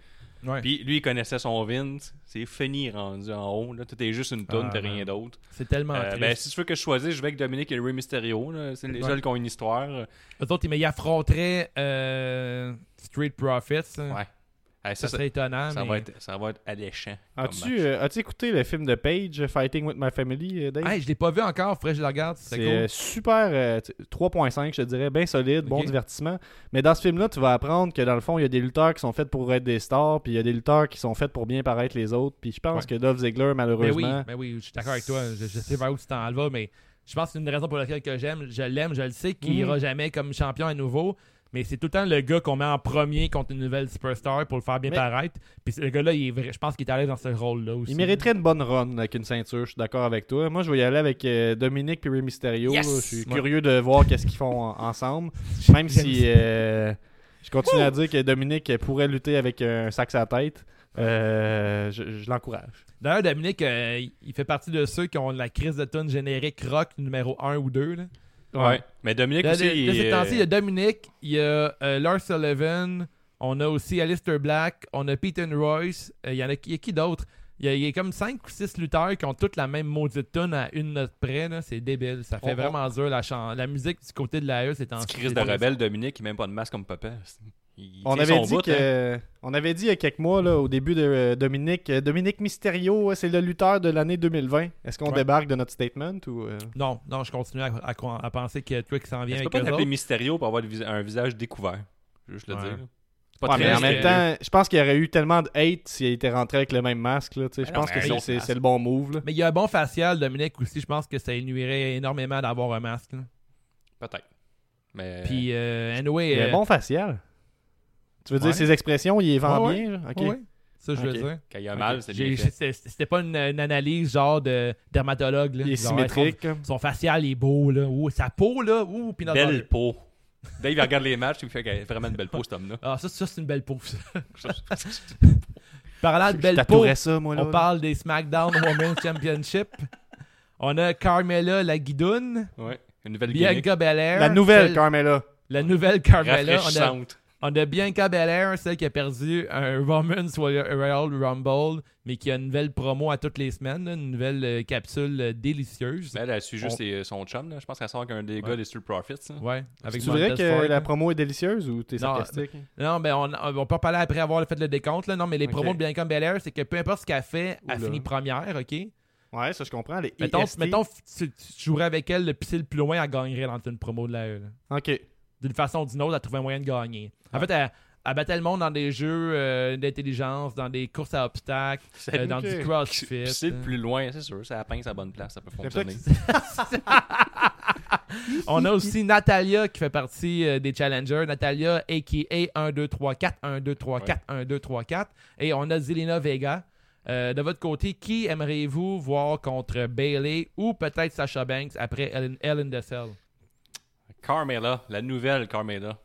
Ouais. Puis lui, il connaissait son Vince, c'est fini rendu en haut, là, tout est juste une toune, Ah, rien d'autre. C'est tellement Euh, triste. ben, si tu veux que je choisisse, je vais avec Dominique et Rey Mysterio, c'est les Ouais. seuls qui ont une histoire. Eux autres, ils affronteraient euh, Street Profits. hein. Ouais. Ça, ça, serait étonnant. ça mais... va être, ça va être alléchant. As-tu euh, as-tu écouté le film de Page, Fighting with My Family, euh, Dave? Hey, je l'ai pas vu encore, faudrait que je le regarde. C'est cool. euh, super euh, t- 3.5, je te dirais, bien solide, bon divertissement. Mais dans ce film-là, tu vas apprendre que dans le fond, il y a des lutteurs qui sont faits pour être des stars, puis il y a des lutteurs qui sont faits pour bien paraître les autres. Puis je pense Ouais. que Dolph Ziggler, Mais malheureusement, Ben oui, mais oui, je suis d'accord avec toi. Je, je sais vers où tu t'en vas, mais je pense que c'est une raison pour laquelle que j'aime. Je l'aime, je le sais qu'il Mhm. ira jamais comme champion à nouveau. Mais c'est tout le temps le gars qu'on met en premier contre une nouvelle superstar pour le faire bien Mais- paraître. Puis ce gars-là, il est vrai, je pense qu'il est allé dans ce rôle-là aussi. Il mériterait une bonne run avec une ceinture, je suis d'accord avec toi. Moi, je vais y aller avec euh, Dominique et Rey Mysterio. Yes! là. Je suis Ouais. curieux de voir qu'est-ce qu'ils font en- ensemble. Même si euh, je continue à dire que Dominique pourrait lutter avec un sac à la tête, euh, je, je l'encourage. D'ailleurs, Dominique, euh, il fait partie de ceux qui ont la crise de tune générique rock numéro 1 ou 2. Là. Ouais. Mais Dominique aussi. de- de il ces est- temps-ci, il y a Dominique, il y a euh, Lars Sullivan, on a aussi Alistair Black, on a Peyton Royce, euh, il y en a, il y a qui d'autre? Il y, a, il y a comme 5 ou 6 lutteurs qui ont toutes la même maudite tune à une note près. C'est débile. Ça fait On- vraiment dur. La, chan- la musique du côté de l'AE, c'est en crise de rebelle, Dominique, il n'a même pas de masque comme papa. Il On avait, son dit bout, hein. on avait dit il y a quelques mois, là, au début de euh, Dominique, euh, Dominique Mysterio, c'est le lutteur de l'année 2020. Est-ce qu'on Ouais. débarque de notre statement ou euh? Non, non, je continue à, à à penser que Twix s'en vient Tu avec peux pas. Mysterio pour avoir un visage découvert? Je veux juste le Ouais. dire. pas Ouais, très mais en même temps, je pense qu'il y aurait eu tellement de hate s'il était rentré avec le même masque. Là, je pense que c'est- le bon move. là. Mais il y a un bon facial, Dominique aussi. Je pense que ça nuirait énormément d'avoir un masque. Peut-être. Mais. Puis, euh, anyway. Il a euh, un bon facial. Tu veux dire ses expressions, il les vend Ouais, bien? ouais, ouais. Ça, je veux dire. quand il y a mal, c'est bien fait. C'était pas une, une analyse genre de dermatologue. Là. Il est Genre, symétrique. Son, son facial est beau. Là. Ouh, sa peau, là. Ouh. Belle peau. Dave il regarde les matchs, il fait qu'il a vraiment une belle peau, cet homme-là. Ah, ça, ça c'est une belle peau. ça. Parlant de Je belle peau, tatouerais ça, moi. Là, on parle des SmackDown Women's Championship. On a Carmella la guidoune, Ouais. Une nouvelle. Bianca Belair. La nouvelle Carmella. La nouvelle Carmella. On a, Rafraîchissante. On a Bianca Belair, celle qui a perdu un Women's Royal Rumble, mais qui a une nouvelle promo à toutes les semaines, là, une nouvelle euh, capsule euh, délicieuse. Mais elle, elle suit juste On- ses- son chum. Là. Je pense qu'elle sort avec un des Ouais. gars des Street Profits. hein. Ouais, avec C'est vrai que Ford, la promo est délicieuse ou t'es Non, sarcastique? Non, ben on, on peut en parler après avoir fait le décompte. Là. Non, mais les promos de Bianca Belair, c'est que peu importe ce qu'elle fait, elle finit première, OK? Ouais, ça je comprends. Les Mettons, EST. mettons tu, tu jouerais avec elle, le pisser le plus loin, elle gagnerait dans une promo de la E. là. Ok. D'une façon ou d'une autre, elle trouvait un moyen de gagner. En fait, elle, elle battait le monde dans des jeux euh, d'intelligence, dans des courses à obstacles, euh, dans du crossfit. C'est le plus loin, c'est sûr. La pince à la bonne place, ça peut ça fonctionner. On a aussi Natalia qui fait partie euh, des challengers. Natalia, a.k.a. 1, 2, 3, 4, 1, 2, 3, 4, 1, 2, 3, 4. Et on a Zelina Vega. Euh, de votre côté, qui aimeriez-vous voir contre Bailey ou peut-être Sasha Banks après Ellen, Ellen Dessel? Carmella, la nouvelle Carmella. Tu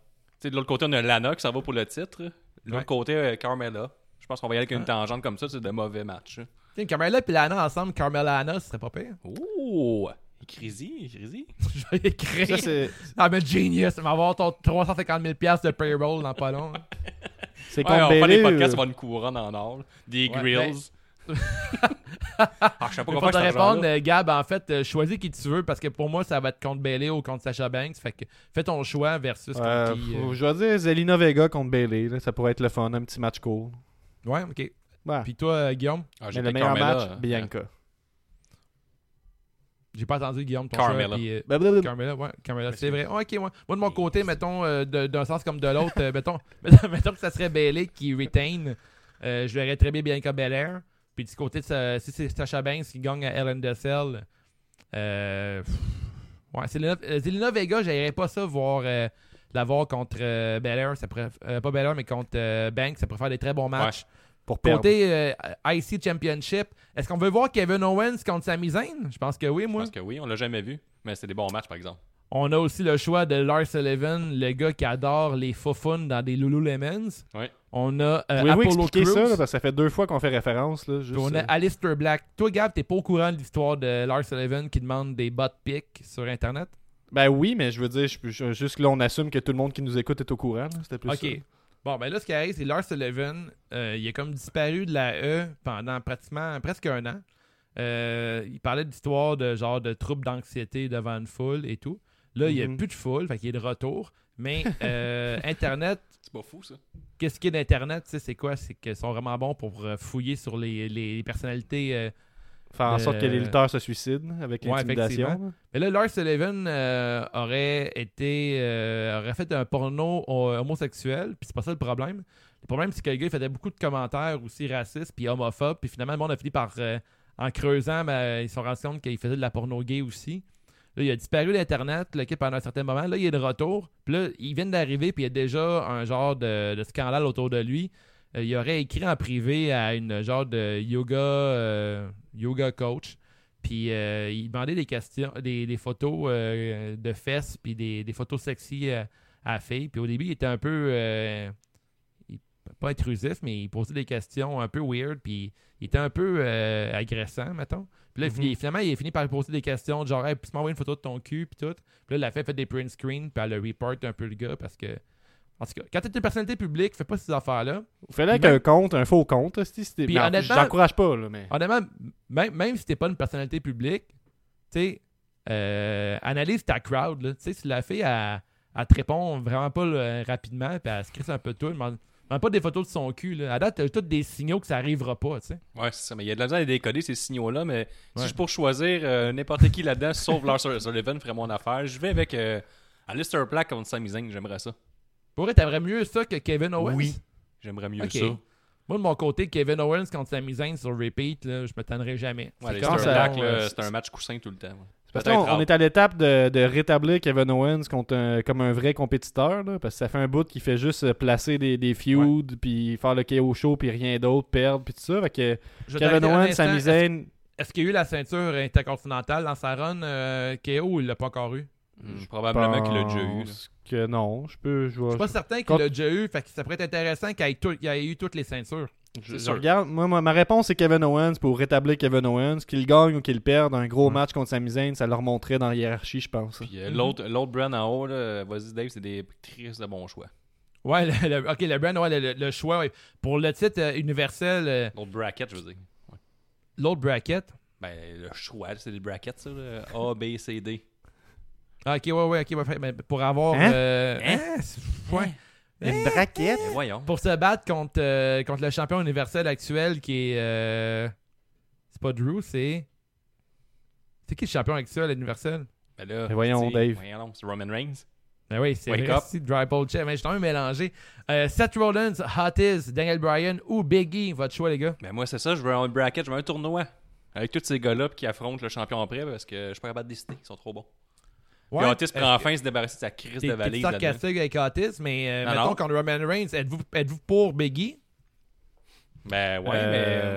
sais, de l'autre côté, on a Lana qui s'en va pour le titre. De l'autre Ouais. côté, euh, Carmella. Je pense qu'on va y aller avec une tangente comme ça, c'est de mauvais matchs. hein. Tiens, Carmella et Lana ensemble, Carmella Lana, ce serait pas pire. Ouh! Crazy, crazy. Je vais écrire. Ça, c'est Ah, mais genius! On va avoir ton 350 000 de payroll dans pas long. c'est Ouais, on des podcasts, on va une couronne en or. Des Ouais, grills. Ah, je sais pas quoi te répondre, euh, Gab, en fait, euh, choisis qui tu veux parce que pour moi, ça va être contre Bailey ou contre Sasha Banks. Fait que fais ton choix versus euh, contre qui. euh. Je vais dire Zelina Vega contre Bailey. là, Ça pourrait être le fun, un petit match court. Ouais, ok. Ouais. Puis toi, euh, Guillaume, Ah, Mais le meilleur Carmella, match, euh, Bianca. j'ai pas entendu Guillaume ton Carmella. choix. puis, euh, Blablabla. Carmella, ouais, Carmella, c'est vrai. Ok, ouais. Moi, de mon côté, mettons, euh, d'un sens comme de l'autre, euh, mettons, mettons que ça serait Bailey qui retain. Euh, je verrais très bien Bianca Belair. Puis du côté de sa- si c'est Sasha Banks qui gagne à Ellen Dessel, euh, ouais, Zelina, euh, Zelina Vega, j'aimerais pas ça voir euh, la voir contre euh, Belair. Ça pourrait- euh, pas Belair, mais contre Banks. Ça pourrait faire des très bons matchs. Pour perdre. Côté IC Championship, est-ce qu'on veut voir Kevin Owens contre Sami Zayn? Je pense que oui, Je moi. pense que oui, on l'a jamais vu. Mais c'est des bons matchs, par exemple. On a aussi le choix de Lars Sullivan, le gars qui adore les faufounes dans des Lululemons. Ouais. On a euh, Pouvez-vous Apollo Crews. ça, là, parce que ça fait deux fois qu'on fait référence. Là, juste, on a euh, Alistair Black. Toi, Gab, t'es pas au courant de l'histoire de Lars Sullivan qui demande des bot pics sur Internet? Ben oui, mais je veux dire, je, je- juste que là, on assume que tout le monde qui nous écoute est au courant. C'était plus Ok. ça. Bon, ben là, ce qui arrive, c'est Lars Sullivan, euh, il a comme disparu de la E pendant pratiquement presque un an. Euh, il parlait d'histoire de genre de troubles d'anxiété devant une foule et tout. Là, il n'y a Mhm. plus de foule, fait qu'il est de retour. Mais euh, Internet, C'est pas fou, ça. qu'est-ce qu'il y a d'Internet, tu sais, c'est quoi? C'est qu'ils sont vraiment bons pour euh, fouiller sur les, les personnalités. euh. Faire en sorte que les lutteurs se suicident avec Ouais, l'intimidation. effectivement. Mais là, Lars Sullivan euh, aurait été euh, aurait fait un porno ho- homosexuel, puis c'est pas ça le problème. Le problème, c'est que le gars il faisait beaucoup de commentaires aussi racistes puis homophobes, puis finalement, le monde a fini par, euh, en creusant, ben, ils se sont rendus compte qu'il faisait de la porno gay aussi. Il a disparu d'Internet, pendant un certain moment. Là, il est de retour. Il vient d'arriver, puis il y a déjà un genre de, scandale autour de lui. Euh, il aurait écrit en privé à une genre de yoga, euh, yoga coach. Puis euh, il demandait des questions, des, photos de fesses, puis des, photos sexy à la fille. Puis au début, il était un peu. il- pas intrusif, mais il posait des questions un peu weird, puis il était un peu agressant, mettons. Puis là, Mhm. finalement, il a fini par poser des questions, genre, hey, peux-tu m'envoyer une photo de ton cul, puis tout. Puis là, la fille a fait des print screens, puis elle report un peu le gars, parce que. En tout cas, quand t'es une personnalité publique, fais pas ces affaires-là. Puis même- qu'un compte, un faux compte. hostie, c'était- Puis honnêtement- J'encourage pas, là, mais. Honnêtement, même, même si t'es pas une personnalité publique, tu sais, euh, analyse ta crowd. là. Tu sais, si la fille, elle, elle te répond vraiment pas là, rapidement, puis elle se crisse un peu tout, demande, pas des photos de son cul. Là. À date, t'as tous des signaux que ça arrivera pas, tu sais. Ouais, c'est ça. Mais il y a de la misère à décoder ces signaux-là. Mais si je pour choisir euh, n'importe qui là-dedans, sauf Lars Sullivan, ferait mon affaire, je vais avec euh, Alistair Black contre Sami Zayn. J'aimerais ça. Pour vrai, t'aimerais mieux ça que Kevin Owens? Oui. J'aimerais mieux ça. Moi, de mon côté, Kevin Owens contre Sami Zayn sur repeat, là, je me tannerai jamais. Ouais, C'est Black, c'est un match coussin tout le temps. ouais. Parce Peut-être qu'on on est à l'étape de, de rétablir Kevin Owens contre un- comme un vrai compétiteur, là, parce que ça fait un bout qu'il fait juste placer des, des feuds, puis faire le KO show, puis rien d'autre, perdre, puis tout ça. Fait que je Kevin Owens. Sami Zayn, Est-ce qu'il y a eu la ceinture intercontinentale dans sa run euh, KO ou il l'a pas encore eu? Hmm, Probablement qu'il l'a déjà eu. là. que non. Je peux. Je, suis pas certain qu'il l'a déjà eu, fait que ça pourrait être intéressant qu'il ait, tout- qu'il ait eu toutes les ceintures. Je- regarde. Moi, moi, ma réponse, c'est Kevin Owens pour rétablir Kevin Owens. Qu'il gagne ou qu'il perde, un gros match contre Sami Zayn, ça le remonterait dans la hiérarchie, je pense. Puis euh, l'autre l'autre brand en haut, là, vas-y Dave, c'est des tristes de bons choix. Ouais, le, le- ok, le brand, ouais, le, le choix. ouais. Pour le titre euh, universel, euh, L'autre bracket, je veux dire. l'autre bracket? Ben, le choix, c'est des brackets, ça. là. A, B, C, D. Ah, ok, ouais, ouais, ok, ouais, mais pour avoir. Hein? euh, Hein? hein, ouais. Une braquette. Ben, voyons. Pour se battre contre, euh, contre le champion universel actuel qui est. euh, c'est pas Drew, c'est. C'est qui le champion actuel universel? Ben là, Mais voyons, sais, Dave. Voyons, donc, c'est Roman Reigns. Ben oui, c'est Wake vrai, up. c'est. Mais je suis tombé mélangé. Euh, Seth Rollins, Otis, Daniel Bryan ou Biggie, votre choix, les gars. Ben, moi, c'est ça. Je veux un bracket, je veux un tournoi. Avec tous ces gars-là qui affrontent le champion après parce que je suis pas capable de décider. Ils sont trop bons. Puis Otis prend enfin se débarrasser de sa crise de valise. là-dedans. sarcastique avec Otis, mais euh, Non, mettons contre Roman Reigns, êtes-vous êtes-vous pour Biggie? Ben ouais, Euh,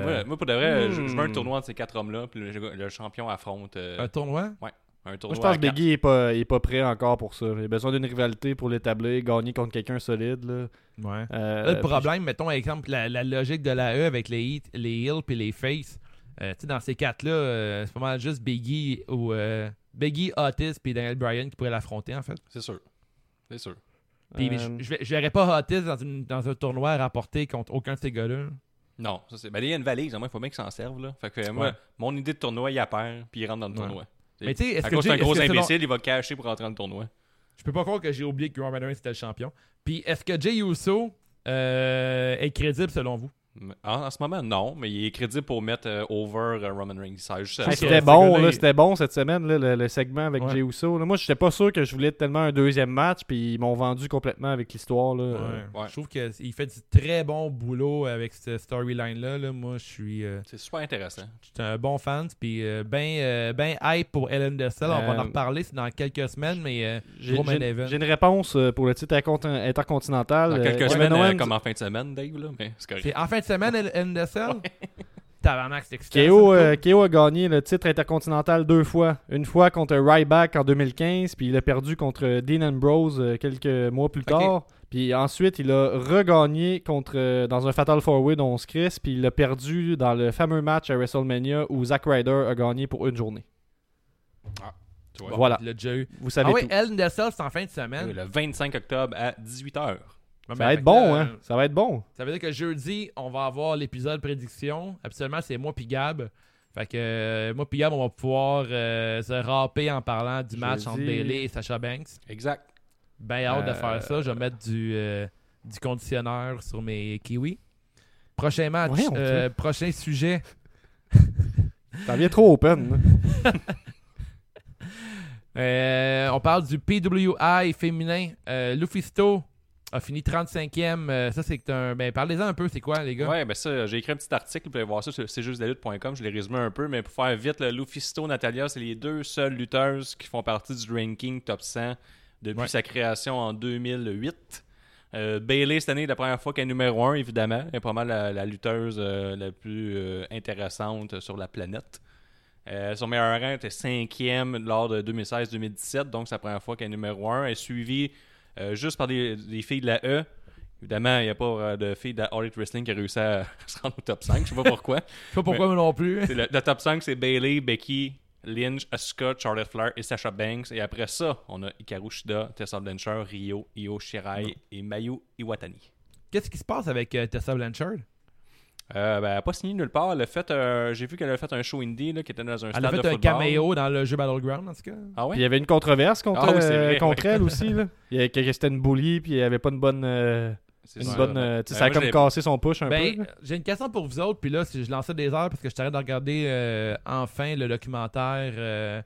mais moi, moi, pour de vrai, je, je veux un hmm. tournoi entre ces quatre hommes-là, puis le, le champion affronte euh, Un tournoi? un Moi, tournoi. je pense que. Biggie est pas, est pas prêt encore pour ça. Il a besoin d'une rivalité pour l'établir, gagner contre quelqu'un solide. Là. Ouais. Euh, Là, le puis- problème, mettons, exemple, la, la logique de la E avec les, hit- les heels puis les face. euh, tu sais, dans ces quatre-là, euh, c'est pas mal juste Biggie ou Biggie, Otis puis Daniel Bryan qui pourraient l'affronter, en fait. C'est sûr. C'est sûr. Puis Euh, je, je, verrais pas Otis dans, une- dans un tournoi à rapporter contre aucun de ces gars-là. Non, ça c'est. Ben, il y a une valise, moi, il faut bien qu'ils s'en servent. Là. Fait que euh, moi, mon idée de tournoi, il a perd, puis il rentre dans le Ouais. tournoi. Mais tu sais, est-ce que Jay- d'un gros imbécile, il va cacher pour rentrer dans le tournoi. Je peux pas croire que j'ai oublié que Roman Reigns était le champion. Puis est-ce que Jay Uso euh, est crédible selon vous? En, en ce moment, non, mais il est crédible pour mettre euh, over euh, Roman Reigns. Ça. c'était bon, là, c'était bon cette semaine, là, le, le segment avec Ouais. Jey Uso. Là, moi, j'étais pas sûr que je voulais tellement un deuxième match, puis ils m'ont vendu complètement avec l'histoire. Euh, ouais. Je trouve qu'il fait du très bon boulot avec cette storyline-là. là. Moi, je suis. euh, C'est super intéressant. Je suis un bon fan, puis euh, ben, euh, ben hype pour Ellen Dessel. On va en reparler, dans quelques semaines, mais euh, J'ai une réponse pour le titre intercont- intercontinental. Dans quelques semaines, euh, Owens- comme en fin de semaine, Dave, là. Mais en fin de semaine, Ellen- Ellen Dessel. Tabarnak, c'est excitant. KO, euh, KO a gagné le titre intercontinental deux fois. Une fois contre Ryback en 2015, puis il a perdu contre Dean Ambrose euh, quelques mois plus tard. Puis ensuite, il a regagné contre euh, dans un Fatal 4-Way dont on se crisse, puis il a perdu dans le fameux match à WrestleMania où Zack Ryder a gagné pour une journée. Tu vois. Voilà. il l'a déjà eu. Vous savez Ah oui, tout. Ellen Dessel, c'est en fin de semaine. Oui, Le 25 octobre à 18h. Ouais, Ça va être que bon, là, hein? Ça va être bon. Ça veut dire que jeudi, on va avoir l'épisode prédiction. Habituellement, c'est moi puis Gab. Fait que euh, moi puis Gab, on va pouvoir euh, se ramper en parlant du match Jeudi. entre Bailey et Sacha Banks. Exact. Ben hâte de Euh, faire ça. Je vais mettre du, euh, du conditionneur sur mes kiwis. Prochain match, euh, prochain sujet. Ça vient trop open. Euh, on parle du PWI féminin. Euh, Lufisto a fini 35e. Euh, ça, c'est un. Ben, parlez-en un peu, c'est quoi, les gars? Ouais, ben ça, j'ai écrit un petit article, vous pouvez voir ça sur juste je l'ai résumé un peu, mais pour faire vite, le Lufisto, Natalia, c'est les deux seules lutteuses qui font partie du ranking top 100 depuis Ouais. sa création en 2008. Euh, Bailey, cette année, la première fois qu'elle est numéro 1, évidemment. Elle est pas mal la, la lutteuse euh, la plus intéressante sur la planète. Euh, son meilleur rang était cinquième lors de 2016-2017, donc c'est la première fois qu'elle est numéro 1. Elle est suivie euh, juste par des, des filles de la E. Évidemment, il n'y a pas euh, de filles de la All Elite Wrestling qui a réussi à se rendre au top 5. Je sais pas pourquoi. Je sais pas pourquoi moi non plus. Le top 5, c'est Bailey, Becky, Lynch, Asuka, Charlotte Flair et Sasha Banks. Et après ça, on a Hikaru Shida, Tessa Blanchard, Ryo, Io Shirai et Mayu Iwatani. Qu'est-ce qui se passe avec euh, Tessa Blanchard? Euh, ben, elle n'a pas signé nulle part. Elle a fait, euh, j'ai vu qu'elle a fait un show indie là, qui était dans un Elle a stade fait de un football. caméo dans le jeu Battleground, en tout cas. Ah Puis il y ouais? avait une controverse contre, Ah oui, euh, vrai, contre ouais. elle aussi. Là. Il y avait que c'était une bully, puis il n'y avait pas une bonne. euh, une ça. bonne euh, Ben, ça a moi, comme cassé son push un Ben, peu. j'ai une question pour vous autres, puis là, si je lançais des heures parce que je t'arrête de regarder euh, enfin le documentaire euh,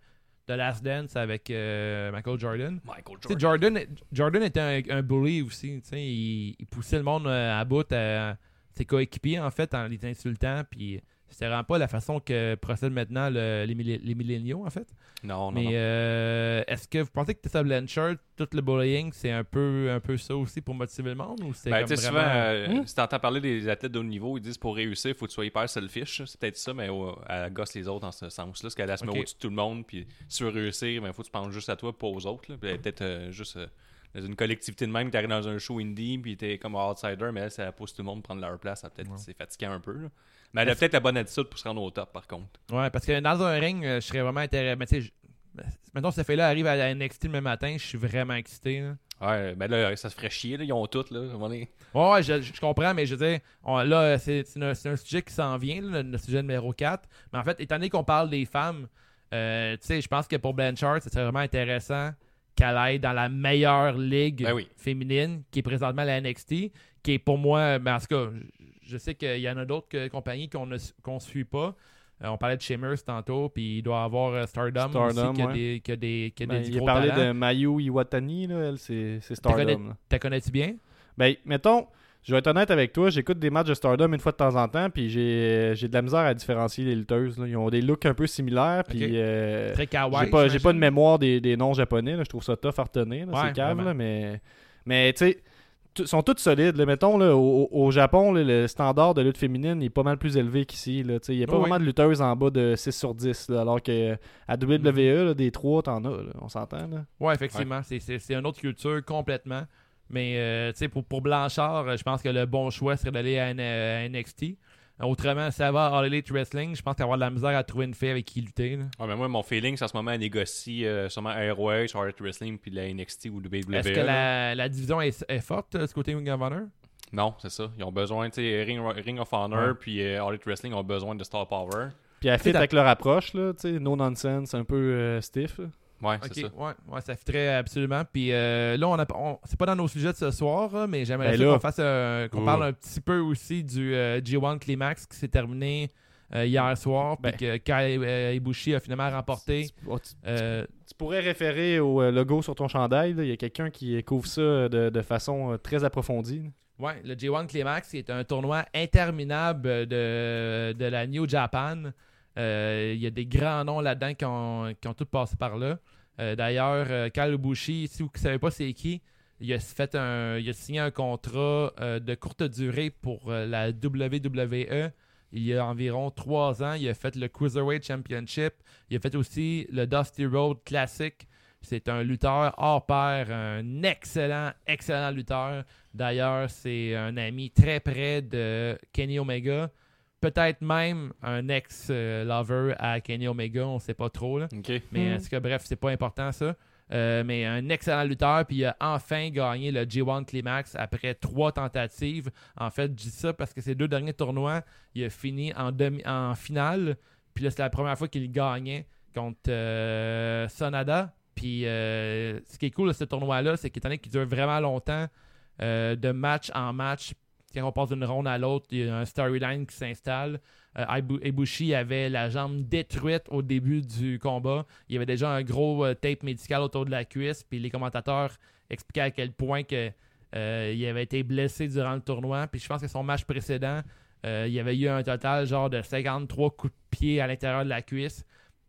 de Last Dance avec euh, Michael Jordan. Michael Jordan. Jordan, Jordan était un, un bully aussi. tu sais, Il, il poussait le monde à bout à ses coéquipiers, en fait, en les insultant. Puis c'était vraiment pas la façon que procèdent maintenant le- les, les milléniaux, en fait. Non, non, Mais euh, est-ce que vous pensez que Tessa Blanchard, tout le bullying, c'est un peu, un peu ça aussi pour motiver le monde ou c'est Ben, comme sais, souvent, vraiment... euh, Hmm? si t'entends parler des athlètes de haut niveau, ils disent pour réussir, il faut que tu sois hyper selfish. C'est peut-être ça, mais euh, elle gosse les autres dans ce sens-là. Parce qu'elle se met Ok. au-dessus de tout le monde, puis si tu veux réussir, il faut que tu penses juste à toi, pas aux autres. là. Puis elle est peut-être euh, juste euh, dans une collectivité de même, t'arrives dans un show indie, puis t'es comme outsider, mais elle, ça pousse tout le monde prendre leur place. Ça peut-être Ouais. c'est fatigant un peu. là. Mais elle a peut-être la bonne attitude pour se rendre au top, par contre. Ouais, parce que dans un ring, euh, je serais vraiment intéressé. Mais tu sais, Mettons, cette fille-là arrive à la NXT le même matin, je suis vraiment excité. là. Ouais, ben là, ça se ferait chier, là. Ils ont toutes, là. à. Ouais, ouais, je, je comprends, mais je veux dire, on- là, c'est c'est un, c'est un sujet qui s'en vient, là, le, sujet numéro 4. Mais en fait, étant donné qu'on parle des femmes, euh, tu sais, je pense que pour Blanchard, ce serait vraiment intéressant qu'elle aille dans la meilleure ligue Ben oui. féminine, qui est présentement la NXT, qui est pour moi, ben en tout cas, je, sais qu'il y en a d'autres compagnies qu'on ne qu'on suit pas. Euh, on parlait de Shimmers tantôt, puis il doit y avoir euh, Stardom, Stardom, aussi, qui a ouais. des, qui a des, qui a Ben, des il a gros parlé talents. de Mayu Iwatani, là, elle, c'est Stardom. T'as connais-tu bien? Ben, mettons, je vais être honnête avec toi, j'écoute des matchs de Stardom une fois de temps en temps, puis j'ai j'ai de la misère à différencier les lutteuses. là. Ils ont des looks un peu similaires, puis Ok. euh, Très kawaii. j'ai pas, j'ai pas de mémoire des, des noms japonais. là. Je trouve ça tough à retenir. là. Ouais, c'est cave, vraiment. là, mais, mais tu sais, t- sont toutes solides. là. Mettons, là, au, au Japon, là, le standard de lutte féminine est pas mal plus élevé qu'ici. là. Tu sais, Il n'y a pas Oui, vraiment de lutteuses en bas de 6 sur 10, là, alors que à WWE, là, des 3, t'en as. là. On s'entend, là? Ouais, effectivement. C'est- C'est c'est une autre culture complètement. Mais euh, tu sais, pour, pour Blanchard, euh, je pense que le bon choix serait d'aller à, N- à NXT. Autrement, ça va à All Elite Wrestling. Je pense qu'il va avoir de la misère à trouver une fille avec qui lutter. là. Ouais, mais moi, mon feeling, c'est en ce moment, elle négocie euh, sûrement ROH, Charlotte Wrestling, puis la NXT ou WWE. Est-ce que la, la division est, est forte euh, ce côté Ring of Honor? Non, c'est ça. Ils ont besoin, tu sais, Ring, Ring of Honor Ouais. puis euh, All Elite Wrestling ont besoin de Star Power. Puis elle fit avec leur approche, là, tu sais, no nonsense, un peu euh, stiff. là. Ouais, Ok, c'est ça. ouais, ouais, ça fitterait absolument. Puis euh, là, on c'est pas dans nos sujets de ce soir, mais j'aimerais Ben qu'on fasse qu'on parle un petit peu aussi du euh, G1 Climax qui s'est terminé euh, hier soir, puis Ben. que Kai euh, Ibushi a finalement remporté. Oh, tu, tu pourrais référer au logo sur ton chandail. là. Il y a quelqu'un qui couvre ça de, de façon très approfondie. là. Ouais, le J1 Climax est un tournoi interminable de, de la New Japan. Euh, Il y a des grands noms là-dedans qui ont, tous passé par là. Euh, D'ailleurs, euh, Kyle Ibushi, si vous ne savez pas c'est qui, il a, fait un, il a signé un contrat de courte durée pour la WWE. Il y a environ trois ans, il a fait le Cruiserweight Championship. Il a fait aussi le Dusty Road Classic. C'est un lutteur hors pair, un excellent, excellent lutteur. D'ailleurs, c'est un ami très près de Kenny Omega. Peut-être même un ex-lover à Kenny Omega, on sait pas trop. Là. Mais Mm. en tout cas, bref, c'est pas important ça. Euh, mais un excellent lutteur, puis il a enfin gagné le G1 Climax après trois tentatives. En fait, je dis ça parce que ces deux derniers tournois, il a fini en, demi, en finale. Puis là, c'est la première fois qu'il gagnait contre euh, Sonada. Puis euh, ce qui est cool de ce tournoi-là, c'est qu'étant donné qu'il dure vraiment longtemps, euh, de match en match, quand on passe d'une ronde à l'autre, il y a un storyline qui s'installe. Euh, Ibu- Ibushi avait la jambe détruite au début du combat. Il y avait déjà un gros euh, tape médical autour de la cuisse. Puis les commentateurs expliquaient à quel point Euh, il avait été blessé durant le tournoi. Puis je pense que son match précédent, euh, il y avait eu un total genre de 53 coups de pied à l'intérieur de la cuisse.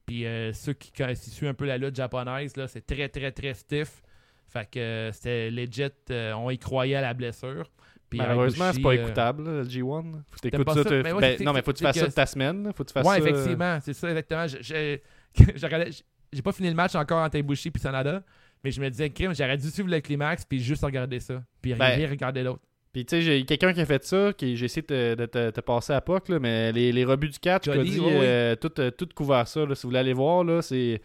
Puis ceux qui, qui suivent un peu la lutte japonaise, c'est très, très, très stiff. Fait que c'était legit. on y croyait à la blessure. Puis Malheureusement, c'est pas euh, écoutable, le G1. Faut que t'écoutes ça. ça? te- Mais ouais, ben, non, mais faut que tu fasses ça de ta semaine. Faut que tu fasses Ouais, ça. euh, effectivement, c'est ça, exactement. J'ai pas fini le match encore entre Ibushi puis Sanada, mais je me disais, crime, j'aurais dû suivre le climax puis juste regarder ça. Puis Ben, rien regarder l'autre. Puis tu sais, j'ai quelqu'un qui a fait ça, qui j'ai essayé de, te- de te- te passer à POC, là, mais les, les rebuts du catch, euh, tout, euh, tout couvert ça. là. si vous voulez aller voir, là, c'est.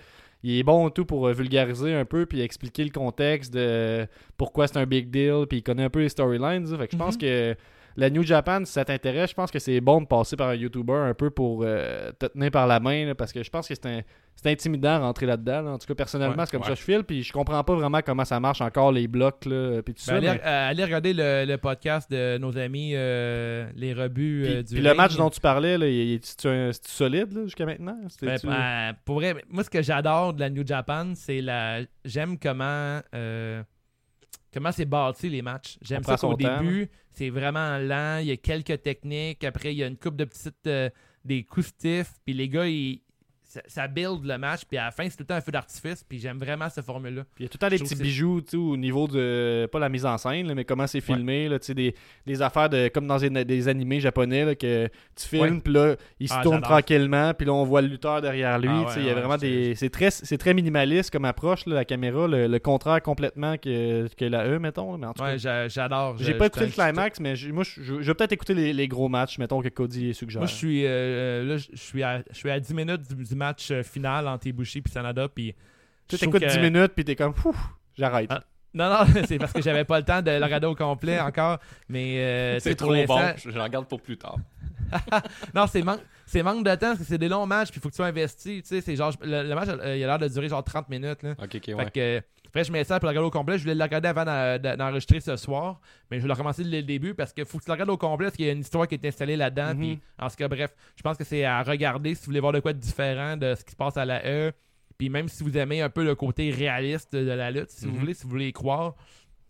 Il est bon tout pour euh, vulgariser un peu puis expliquer le contexte de pourquoi c'est un big deal puis il connaît un peu les storylines. Fait que je pense Mhm. que la New Japan, si ça t'intéresse, je pense que c'est bon de passer par un YouTuber un peu pour euh, te tenir par la main là, parce que je pense que c'est un- c'est intimidant de rentrer là-dedans. là. En tout cas, personnellement, Ouais, c'est comme ouais. ça que je file puis je comprends pas vraiment comment ça marche encore les blocs là, puis tout Ben, ça. allez, mais- euh, allez regarder le, le podcast de nos amis, euh, les rebuts Puis, euh, du puis le match dont tu parlais, là, c'est-tu solide jusqu'à maintenant? Ben, ben, pour vrai, moi, ce que j'adore de la New Japan, c'est la. J'aime comment. Comment c'est bâti les matchs. J'aime ça qu'au début, c'est vraiment lent. Il y a quelques techniques. Après, il y a une coupe de petites. euh, des coups stiffs. Puis les gars, ils- ça, ça build le match. Puis à la fin, c'est tout le temps un feu d'artifice. Puis j'aime vraiment cette formule-là. Puis il y a tout le temps des petits bijoux au niveau de. Pas la mise en scène, là, mais comment c'est filmé. Là, tu sais, des, des affaires de comme dans des, des animés japonais là, que tu filmes, puis là, il se Ah, tourne tranquillement, puis là, on voit le lutteur derrière lui. Ah ouais, y a ouais, vraiment c'est- des. C'est très, très minimaliste comme approche, la caméra. Le, le contraire complètement que, que la E, mettons. Mais en tout cas, j'adore. j'ai pas écouté le climax, mais moi, je, vais peut-être écouter les, les gros matchs, mettons, que Cody suggère. Moi, je suis, euh, là, je suis, à, je suis à 10 minutes du, du match euh, final entre Ibushi et Sanada. Puis Tu t'écoutes que- 10 minutes, puis t'es comme, Ouf, j'arrête. Ah, Non, non, c'est parce que j'avais pas le temps de le regarder au complet encore. Mais euh, C'est trop bon. Je, je l'en garde pour plus tard. Non, c'est manque, c'est manque de temps parce que c'est des longs matchs. Puis il faut que tu sois investi. Tu sais, c'est genre, le, le match, euh, il a l'air de durer genre 30 minutes. Là. Ok, ok, Fait ouais. que, euh, après, je mets ça pour le regarder au complet. Je voulais le regarder avant d'enregistrer ce soir. Mais je vais le recommencer dès le début parce qu'il faut que tu le regardes au complet parce qu'il y a une histoire qui est installée là-dedans. Mhm. Puis, en ce cas, bref, je pense que c'est à regarder si vous voulez voir de quoi de différent de ce qui se passe à la E. Puis même si vous aimez un peu le côté réaliste de la lutte, si vous Mhm. voulez, si vous voulez y croire,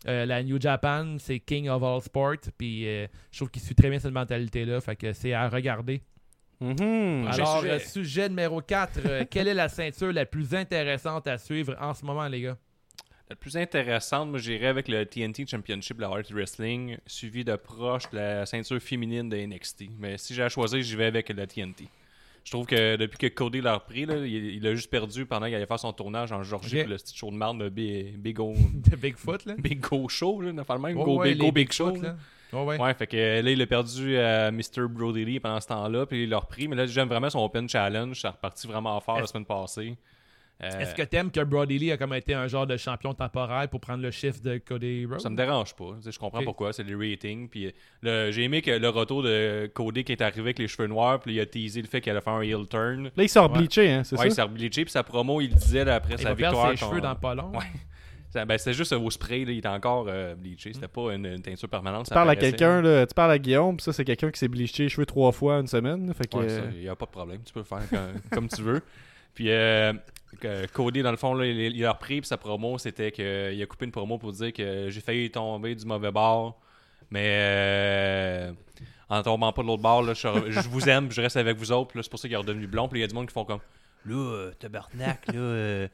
euh, la New Japan, c'est King of All Sport. Puis euh, je trouve qu'il suit très bien cette mentalité-là. Fait que c'est à regarder. Mhm. Alors, sujet. euh, sujet numéro 4. quelle est la ceinture la plus intéressante à suivre en ce moment, les gars? La plus intéressante, moi, j'irais avec le TNT Championship, la Hard Wrestling, suivi de proche de la ceinture féminine de NXT. Mais si j'ai à choisir, j'y vais avec la TNT. Je trouve que depuis que Cody l'a repris, là, il, il a juste perdu pendant qu'il allait faire son tournage en Georgie, Ok. puis le petit show de marde de Big, Big, O, De Bigfoot, là? Big Go Show, là, le même. Ouais, Go, ouais, Big, Go Big Show. là. Ouais, ouais. Ouais, fait que euh, là, il a perdu à Mr. Brody Lee pendant ce temps-là, puis il l'a repris. Mais là, j'aime vraiment son Open Challenge. Ça a reparti vraiment fort la semaine passée. Euh, Est-ce que t'aimes que Brody Lee a comme été un genre de champion temporaire pour prendre le chiffre de Cody Rhodes? Ça me dérange pas. Tu sais, Je comprends pourquoi. C'est les ratings. Puis euh, le- j'ai aimé que le retour de Cody qui est arrivé avec les cheveux noirs, puis il a teasé le fait qu'il allait faire un heel turn. Là, il sort Ouais. bleaché, hein, c'est Ouais, il ça? s'est rebleaché, puis sa promo, il disait là, après Il sa va perdre victoire. ses cheveux dans pas long. Ouais. Ben, c'était juste au spray, là, il était encore euh, bleaché. C'était pas une, une teinture permanente. Tu parles à quelqu'un, là, tu parles à Guillaume, ça, c'est quelqu'un qui s'est bleaché les cheveux trois fois en une semaine. Fait que, Ouais, ça, euh, il n'y a pas de problème. Tu peux le faire comme, comme tu veux. Puis euh, Cody, dans le fond, là, il, a repris. Puis sa promo, c'était qu'il a coupé une promo pour dire que j'ai failli tomber du mauvais bord. Mais euh, en tombant pas de l'autre bord, là, je, vous aime, je reste avec vous autres. C'est pour ça qu'il est redevenu blond. Puis il y a du monde qui font comme Là, euh, tabarnak, là. euh,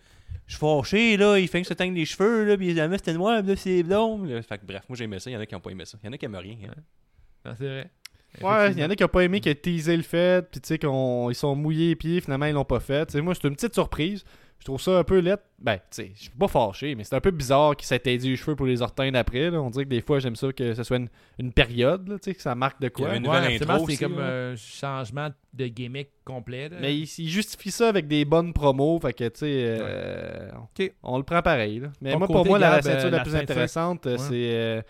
je suis fâché, là, il fait que se teigne les cheveux, là, puis jamais c'était noir, là, c'est blond. Fait que bref, moi j'ai aimé ça, il y en a qui n'ont pas aimé ça. Il y en a qui aiment rien. hein. C'est vrai. Ouais, il y en a qui n'ont pas aimé, qui a teasé le fait, puis tu sais, qu'ils sont mouillés les pieds, finalement, ils l'ont pas fait. Moi, c'est une petite surprise. Je trouve ça un peu lettre. Ben, tu sais, je suis pas fâché, mais c'est un peu bizarre qu'il s'est dit les cheveux pour les orteils après. là. On dirait que des fois, j'aime ça que ce soit une, une période, tu sais, que ça marque de Il y quoi. Ouais, nouvelle absolument, intro c'est comme un changement de gimmick complet. là. Mais il, il justifie ça avec des bonnes promos, fait que, tu sais, euh, Ok. on le prend pareil. là. Mais Ton moi, pour moi, la, la Gab, ceinture euh, la, la plus intéressante, euh, Ouais. c'est euh,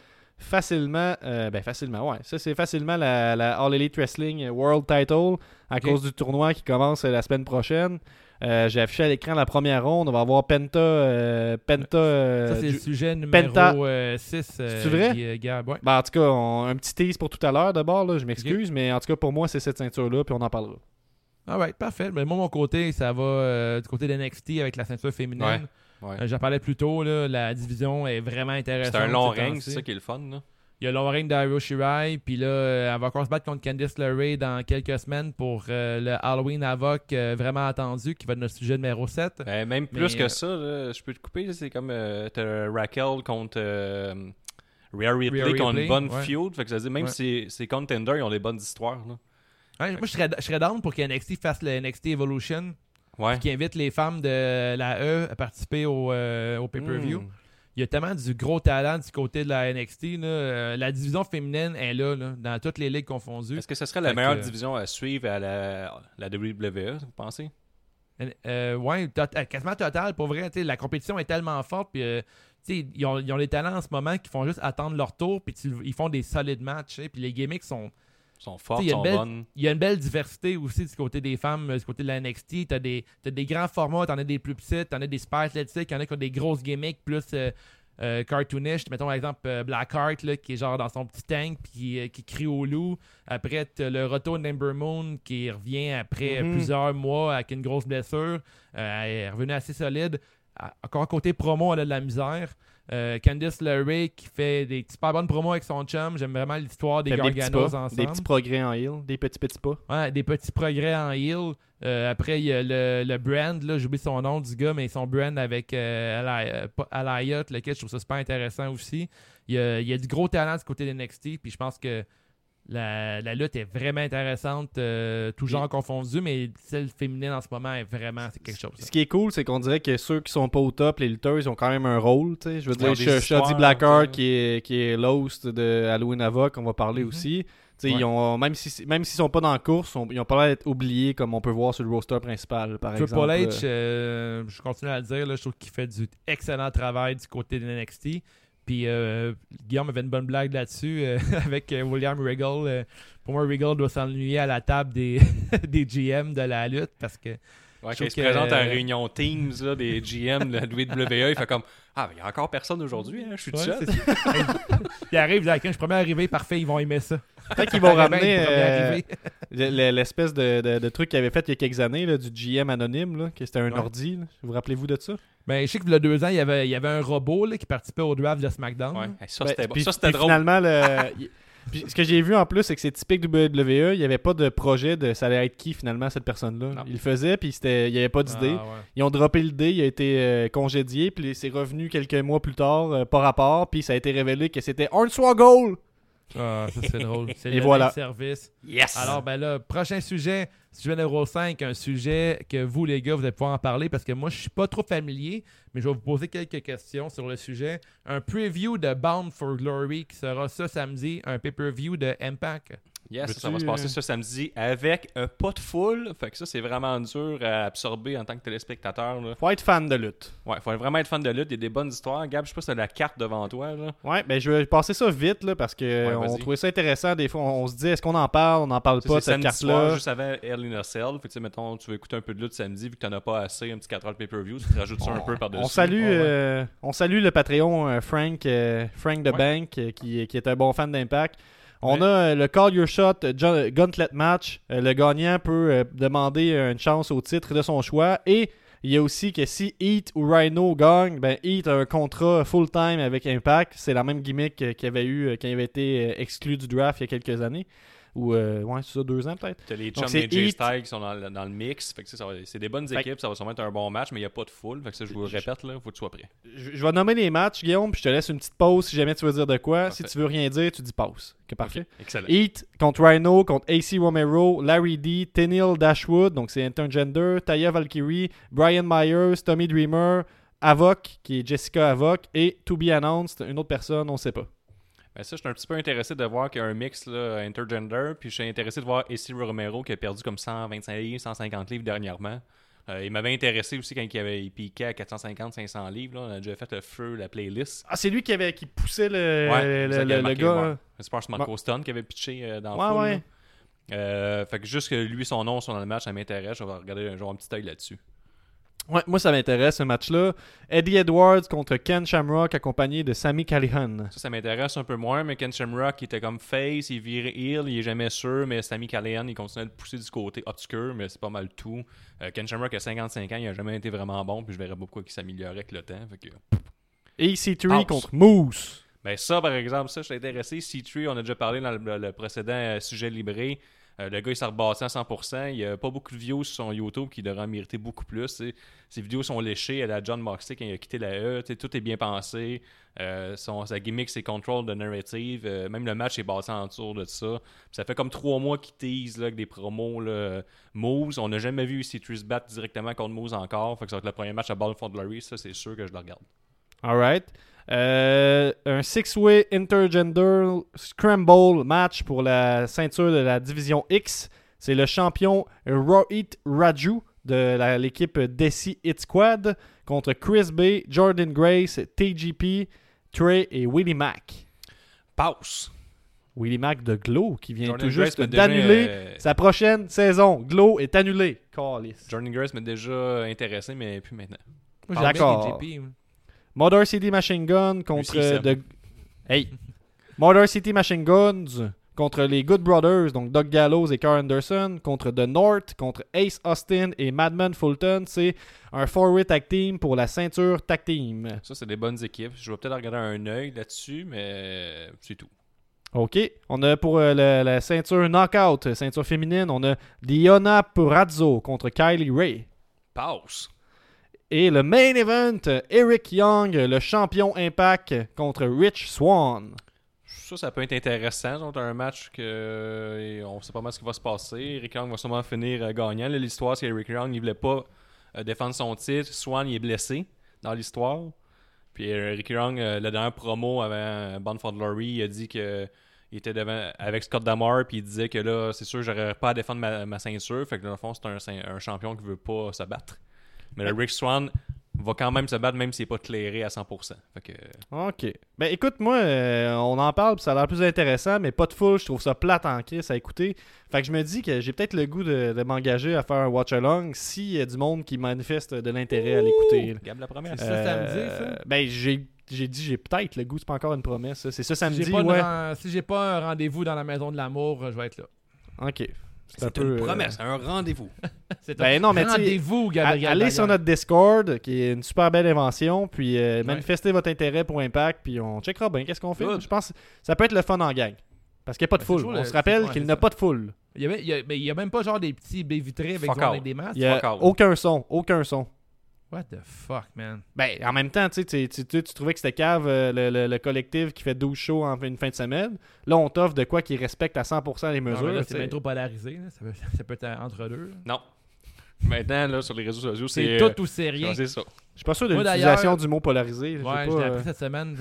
facilement, euh, ben facilement, ouais, ça c'est facilement la, la All Elite Wrestling World Title à cause du tournoi qui commence euh, la semaine prochaine. Euh, J'ai affiché à l'écran la première ronde. On va avoir Penta. euh, Penta ça, c'est le sujet Penta. numéro 6. C'est vrai? ouais. Ben, en tout cas, on- un petit tease pour tout à l'heure d'abord. Je m'excuse, mais en tout cas, pour moi, c'est cette ceinture-là, puis on en parlera. Ah ouais, parfait. Mais moi, mon côté, ça va du côté de NXT avec la ceinture féminine. Ouais. Ouais. Euh, J'en parlais plus tôt, là, la division est vraiment intéressante. C'est un long règne, c'est ça qui est le fun. Là. Il y a le long règne d'Ario Shirai, puis là, euh, elle va encore se battre contre Candice LeRae dans quelques semaines pour euh, le Halloween Havoc euh, vraiment attendu, qui va être notre sujet numéro 7. Ben, même Mais, plus que ça, là, je peux te couper. C'est comme euh, t'as Raquel contre Rhea Ripley, Rhea qui ont une bonne ouais. feud. Fait que ça veut dire, même Ouais. si ces contenders, ils ont des bonnes histoires. Là. Ouais, moi, je serais, je serais down pour que NXT fasse le NXT Evolution, Ouais. qui invite les femmes de la E à participer au, euh, au pay-per-view. Mm. Il y a tellement du gros talent du côté de la NXT. là. Euh, la division féminine est là, là, dans toutes les ligues confondues. Est-ce que ce serait la Fait meilleure que- division à suivre à la, la WWE, vous pensez? Euh, ouais, tot- euh, quasiment total. Pour vrai, la compétition est tellement forte. Puis, euh, ils, ont, ils ont des talents en ce moment qui font juste attendre leur tour. Puis ils font des solides matchs. Puis les gimmicks sont. Sont fortes, Tu sais, il y a sont une belle- bonnes. Il y a une belle diversité aussi du côté des femmes, euh, du côté de la NXT. T'as des, t'as des grands formats, t'en as des plus petits, t'en as des super athlétiques, y'en a qui ont des grosses gimmicks plus euh, euh, cartoonish. Mettons par exemple euh, Blackheart là, qui est genre dans son petit tank puis qui, euh, qui crie au loup. Après, t'as le retour d'Ember Moon qui revient après Mhm. plusieurs mois avec une grosse blessure. Euh, elle est revenue assez solide. À- Encore côté promo, elle a de la misère. Euh, Candice LeRae qui fait des super bonnes promos avec son chum. J'aime vraiment l'histoire des Fait des pas, ensemble. des petits progrès en heal, des petits petits pas. Ouais, des petits progrès en heal. Euh, après, il y a le, le brand, là, j'oublie son nom du gars, mais son brand avec euh, Ali- euh, lequel je trouve ça super intéressant aussi. Il y a, il y a du gros talent du côté de NXT, puis je pense que la, la lutte est vraiment intéressante, euh, tout genre confondu, mais celle féminine en ce moment est vraiment c'est quelque chose. Ce qui est cool, c'est qu'on dirait que ceux qui sont pas au top, les lutteurs, ils ont quand même un rôle. Je veux dire, Sh- histoires, Blackheart, qui est, qui est l'host de Halloween Havoc, on va parler Mhm. aussi. Ouais. ils ont, même s'ils même s'ils sont pas dans la course, on- ils ont pas l'air d'être oubliés comme on peut voir sur le roster principal, par Triple exemple. H, euh, je continue à le dire, là, je trouve qu'il fait du excellent travail du côté de NXT. Puis euh, Guillaume avait une bonne blague là-dessus euh, avec euh, William Regal. Euh, pour moi, Regal doit s'ennuyer à la table des, des GM de la lutte parce que Ouais, Je quand il se présente à la réunion Teams là, des GM de la WWE, il fait comme Ah, mais il y a encore personne aujourd'hui, hein, je suis tout Ouais, seul. il arrive, là, quand je suis premier arrivé, parfait, ils vont aimer ça. Peut-être qu'ils vont ramener euh, l'espèce de, de- de truc qu'ils avaient fait il y a quelques années, là, du GM anonyme, là, que c'était un Ouais. ordi. là. Vous vous rappelez-vous de ça? Ben, je sais que il y a deux ans, il y avait, il y avait un robot là, qui participait au draft de SmackDown. Ouais. Ben, c'était bon. puis- Ça, c'était drôle. Finalement, le- puis ce que j'ai vu en plus, c'est que c'est typique WWE. Il n'y avait pas de projet de ça allait être qui finalement cette personne-là. Il le faisait, puis c'était- il n'y avait pas d'idée. Ah, ouais. Ils ont droppé l'idée, il a été euh, congédié, puis c'est revenu quelques mois plus tard, euh, par rapport, puis ça a été révélé que c'était Hornswoggle! Ah, ça c'est drôle. C'est Et le voilà. même service. Yes! Alors, ben là, prochain sujet, sujet numéro 5, un sujet que vous, les gars, vous allez pouvoir en parler parce que moi, je suis pas trop familier, mais je vais vous poser quelques questions sur le sujet. Un preview de Bound for Glory qui sera ce samedi, un pay-per-view de Impact. Yes, ça, va se passer euh, ce samedi avec un pas de foule. Fait que ça, c'est vraiment dur à absorber en tant que téléspectateur. Là. Faut être fan de lutte. Ouais, faut vraiment être fan de lutte. Il y a des bonnes histoires. Gab, je sais pas si t'as la carte devant toi. Là. Ouais, ben je vais passer ça vite, là, parce que Ouais, on trouvait ça intéressant. Des fois, on, on se dit, est-ce qu'on en parle? On n'en parle Ça, pas de cette carte-là. juste avant Hell in a Cell. Fait que, mettons, tu veux écouter un peu de lutte samedi, vu que t'en as pas assez, un petit 4 heures de pay-per-view, tu te rajoutes ça un peu par-dessus. On salue, ouais. euh, on salue le Patreon euh, Frank, euh, Frank Ouais. Bank, euh, qui, qui est un bon fan d'Impact. On Ouais. a euh, le Call Your Shot euh, John- Gauntlet Match. Euh, le gagnant peut euh, demander une chance au titre de son choix. Et il y a aussi que si Heat ou Rhino gagne, ben Heat a un contrat full-time avec Impact. C'est la même gimmick euh, qu'il avait eu euh, quand il avait été euh, exclu du draft il y a quelques années. Ou, euh, ouais, c'est ça, deux ans peut-être. T'as les chums des J Heat. Styles qui sont dans le, dans le mix. Fait que ça, ça va- c'est des bonnes Fait équipes, ça va sûrement être un bon match, mais il n'y a pas de foule. Fait que ça, je vous le répète, là, faut que tu sois prêt. Je, je vais nommer les matchs, Guillaume, puis je te laisse une petite pause si jamais tu veux dire de quoi. Parfait. Si tu veux rien dire, tu dis pause. Ok, parfait. Excellent. Heat contre Rhino, contre AC Romero, Larry D, Tenille Dashwood, donc c'est intergender, Taya Valkyrie, Brian Myers, Tommy Dreamer, Avoc, qui est Jessica Avoc, et To Be Announced, une autre personne, on sait pas. Ben ça, je suis un petit peu intéressé de voir qu'il y a un mix là, intergender. Puis je suis intéressé de voir AC Romero qui a perdu comme 125 livres, 150 livres dernièrement. Euh, il m'avait intéressé aussi quand il, avait, il piquait à 450-500 livres. Là. On a déjà fait le feu, la playlist. Ah, c'est lui qui, avait, qui poussait le, Ouais, le, le- le gars. ouais. C'est pas Marco Stone qui avait pitché euh, dans Ouais, le là. Euh, fait que juste que lui, son nom soit dans le match, ça m'intéresse. Je vais regarder, vais avoir un petit œil là-dessus. Ouais, moi, ça m'intéresse ce match-là. Eddie Edwards contre Ken Shamrock accompagné de Sammy Callihan. Ça, ça m'intéresse un peu moins, mais Ken Shamrock, il était comme face, il virait heel, il est jamais sûr, mais Sammy Callahan, il continue de pousser du côté obscur, mais c'est pas mal tout. Euh, Ken Shamrock a 55 ans, il a jamais été vraiment bon, puis je verrais pas pourquoi il s'améliorait avec le temps. Fait que... EC3 House. contre Moose. Ben ça, par exemple, ça, je suis intéressé. C3, on a déjà parlé dans le, le précédent euh, sujet libré. Euh, le gars, il s'est rebassé à 100%. Il n'y a pas beaucoup de views sur son YouTube qui devrait mériter beaucoup plus. tu sais. Ses vidéos sont léchées à la John Moxley quand il a quitté la E. Tout est bien pensé. Euh, sa gimmick, c'est control de narrative. Euh, même le match est basé en tour de ça. Ça fait comme trois mois qu'il tease là, avec des promos. Là, Moose, on n'a jamais vu C3 se battre directement contre Moose encore. Fait que ça va être le premier match à Ball for Glory. Ça, c'est sûr que je le regarde. Alright. Euh, un six-way intergender scramble match pour la ceinture de la division X. C'est le champion Rohit Raju de l'équipe Desi Hit Squad contre Chris Bay, Jordan Grace, TGP, Trey et Willie Mack. Pause. Willie Mack de Glow qui vient Jordan tout Grace juste d'annuler euh, sa prochaine saison. Glow est annulé. Calisse. Jordan Grace m'a déjà intéressé, mais plus maintenant. D'accord. Motor City Machine Gun contre de... Hey. Motor City Machine Guns contre les Good Brothers, donc Doug Gallows et Carl Anderson, contre The North, contre Ace Austin et Madman Fulton. C'est un four-way tag team pour la ceinture tag team. Ça, c'est des bonnes équipes. Je vais peut-être regarder un œil là-dessus, mais c'est tout. OK. On a pour euh, la, la ceinture Knockout, ceinture féminine, on a Liona Purazzo contre Kylie Ray. Pause. Et le main event, Eric Young, le champion Impact, contre Rich Swan. Ça, ça peut être intéressant. Donc, un match que euh, on sait pas mal ce qui va se passer. Eric Young va sûrement finir euh, gagnant. L'histoire, c'est qu'Eric Young, il voulait pas euh, défendre son titre. Swan, il est blessé dans l'histoire. Puis euh, Eric Young, la dernière promo avant Bound for Glory, il a dit que il était devant avec Scott Damar, puis il disait que là, c'est sûr, j'aurais pas à défendre ma, ceinture. Fait que dans le fond, c'est un champion qui veut pas se battre. Mais le Rick Swan va quand même se battre, même s'il n'est pas clairé à 100%. Fait que, Ok. Ben écoute, moi, euh, on en parle, puis ça a l'air plus intéressant, mais pas de full, je trouve ça plate en crise à écouter. Fait que je me dis que j'ai peut-être le goût de, de m'engager à faire un watch-along s'il y a du monde qui manifeste de l'intérêt à l'écouter. Gab la première. C'est ça samedi, ça? Ben j'ai j'ai dit j'ai peut-être le goût, c'est pas encore une promesse. ça. C'est ça Si samedi, j'ai pas, ouais. si j'ai pas un rendez-vous dans la maison de l'amour, je vais être là. Ok. C'est un peu, une euh, promesse, un rendez-vous. C'est Ben un non, mais tu sais, rendez-vous, Gabriel. Allez sur notre Discord, qui est une super belle invention, puis euh, manifestez votre intérêt pour Impact, puis on checkera bien qu'est-ce qu'on fait. Good. Je pense que ça peut être le fun en gang. Parce qu'il n'y a pas de Ben, foule. On le- se rappelle qu'il n'a pas de foule. Il y, a, il y a- mais il y a même pas genre des petits baies vitrées avec, genre, des masques. Il n'y a aucun son. Aucun son. What the fuck, man? Ben, en même temps, tu, sais, tu, tu, tu- tu trouvais que c'était cave euh, le, le- le collectif qui fait 12 shows en une fin de semaine. Là, on t'offre de quoi qui respecte à 100% les mesures. c'est bien trop polarisé. là. Ça, peut, ça peut être entre deux. là. Non. Maintenant, là, sur les réseaux sociaux, C'est c'est. tout ou c'est euh, rien. C'est ça. Je suis pas sûr de l'utilisation du mot polarisé. Je sais Ouais, pas, je l'ai euh, appris cette semaine.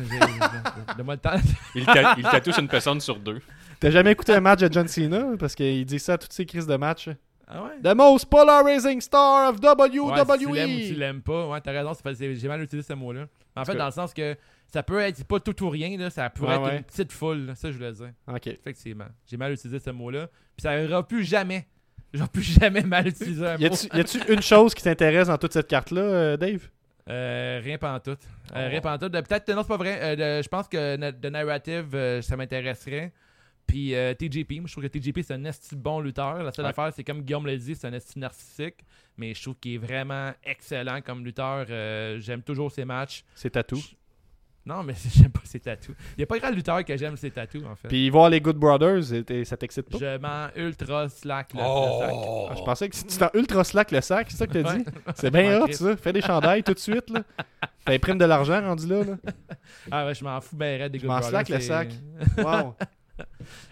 Donne-moi le temps. Il, ta- il tatoue une personne sur deux. T'as jamais écouté un match de John Cena? Parce qu'il dit ça à toutes ses crises de match. Ah ouais? The most polarizing star of Ouais, si tu WWE. l'aimes ou tu l'aimes pas. Ouais, t'as raison. pas- J'ai mal utilisé ce mot-là. En fait, dans le sens que ça peut être pas tout ou rien. Là, ça pourrait Ouais, être ouais. une petite foule. là. Ça, je voulais dire. Ok. Effectivement. J'ai mal utilisé ce mot-là. Puis ça ira plus jamais. J'aurai plus jamais mal utilisé un Y mot. y a-tu une chose qui t'intéresse dans toute cette carte-là, euh, Dave? Euh, rien pantoute. Euh, Oh. Rien pantoute. Euh, Peut-être, non, c'est pas vrai. Je pense que de narrative, ça m'intéresserait. Puis euh, TJP, moi je trouve que TJP c'est un esti de bon lutteur. La seule Ouais. affaire, c'est comme Guillaume l'a dit, c'est un esti narcissique. Mais je trouve qu'il est vraiment excellent comme lutteur. Euh, j'aime toujours ses matchs. C'est tatou. Je- Non, mais j'aime pas ses tatous. Il n'y a pas grand lutteur que j'aime ses tatous, en fait. Puis voir les Good Brothers, et- et ça t'excite pas? Je m'en ultra slack le, le Oh! Ah, je pensais que si tu t'en ultra slack le sac, c'est ça que t'as sac. dit? C'est bien m'en hot, ça. Fais des chandails tout de suite, là. T'imprimes de l'argent rendu là, là. Ah ouais, je m'en fous ben raide des Je Good m'en Brothers, slack le sac. Wow.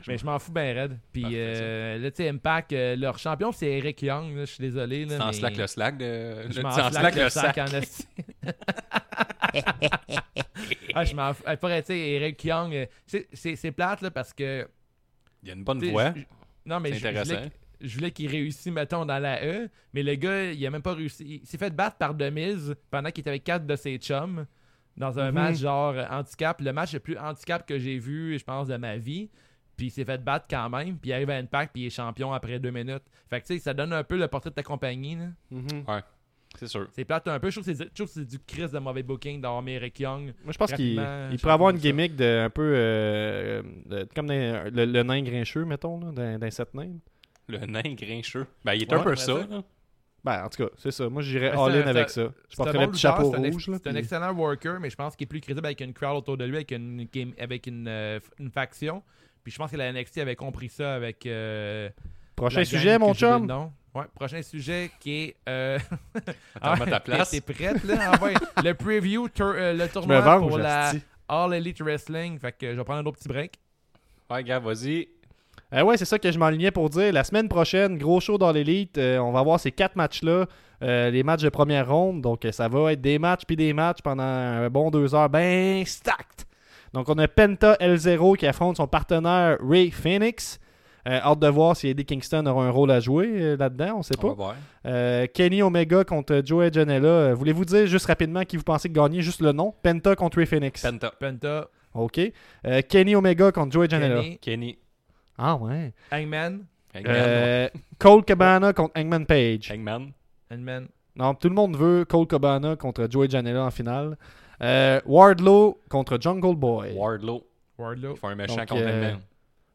Mais je m'en fous ben raide. Puis euh, là, tu sais, Impact, euh, leur champion, c'est Eric Young. là, Je suis désolé. là, C'est en mais- slack le slack de. Je le- m'en c'est en slack, le sac. en esti. ah, je m'en fous. Ah, Pour être, tu sais, Eric Young, euh, c'est- c'est c'est plate là, parce que. Il y a une bonne tu sais, voix. je- Non, mais C'est je, je voulais intéressant. je voulais qu'il réussisse, mettons, dans la E, mais le gars, il a même pas réussi. Il s'est fait battre par Demise pendant qu'il était avec quatre de ses chums dans un Mhm. match genre euh, handicap. Le match le plus handicap que j'ai vu, je pense, de ma vie. Puis il s'est fait battre quand même. Puis il arrive à Impact, puis il est champion après deux minutes. Fait que tu sais, ça donne un peu le portrait de ta compagnie. Là. Mhm. C'est sûr. C'est plate un peu. Je trouve que c'est du Chris de mauvais booking d'avoir mis Eric Young. Moi, je pense qu'il pourrait avoir une ça. gimmick de un peu euh, de- comme dans- le, le nain grincheux, mettons, là, d'un, d'un set nain. Le nain grincheux. Ben, il est Ouais, un peu ouais, ça. ça. Ben, en tout cas, c'est ça. Moi, j'irais all-in un- avec ça. Je un porterais bon le petit chapeau un rouge. C'est un excellent worker, mais je pense qu'il est plus crédible avec une crowd autour de lui, avec une, game- avec une, euh, une faction. Puis je pense que la NXT avait compris ça avec. euh, Prochain sujet, mon chum? nom. Ouais, prochain sujet qui est. Euh... Attends, mets ta place. T'es prête, là? Ah ouais. Le preview, euh, le tournoi venge, pour la. All Elite Wrestling. Fait que je vais prendre un autre petit break. Ouais, gars, vas-y. Euh, ouais, c'est ça que je m'enlignais pour dire. La semaine prochaine, gros show dans l'élite. Euh, on va avoir ces quatre matchs-là. euh, les matchs de première ronde. Donc, euh, ça va être des matchs puis des matchs pendant un bon deux heures. Ben stacked. Donc, on a Penta L0 qui affronte son partenaire Ray Phoenix. Euh, hâte de voir si Eddie Kingston aura un rôle à jouer euh, là-dedans. On sait On pas. va voir. Euh, Kenny Omega contre Joey Janela. Euh, Voulez-vous dire juste rapidement qui vous pensez gagner Juste le nom? Penta contre Ray Phoenix. Penta. Penta, OK. Euh, Kenny Omega contre Joey Janela. Kenny, Kenny. Ah ouais. Hangman, Hangman. Euh, Cole Cabana contre Hangman Page. Hangman. Hangman. Non, tout le monde veut Cole Cabana contre Joey Janela en finale. Euh, Wardlow contre Jungle Boy. Wardlow. Wardlow. Il faut un méchant Donc, contre euh, Hangman.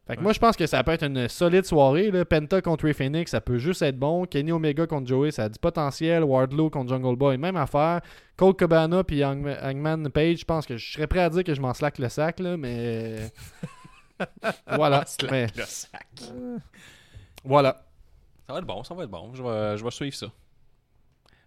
Fait que moi, je pense que ça peut être une solide soirée. Là. Penta contre Ray Phoenix, ça peut juste être bon. Kenny Omega contre Joey, ça a du potentiel. Wardlow contre Jungle Boy, même affaire. Cole Cabana puis Hang- Hangman Page, je pense que je serais prêt à dire que je m'en slack le sac, là, mais. voilà. Slack Mais le sac. voilà. Ça va être bon, ça va être bon. Je vais, je vais suivre ça.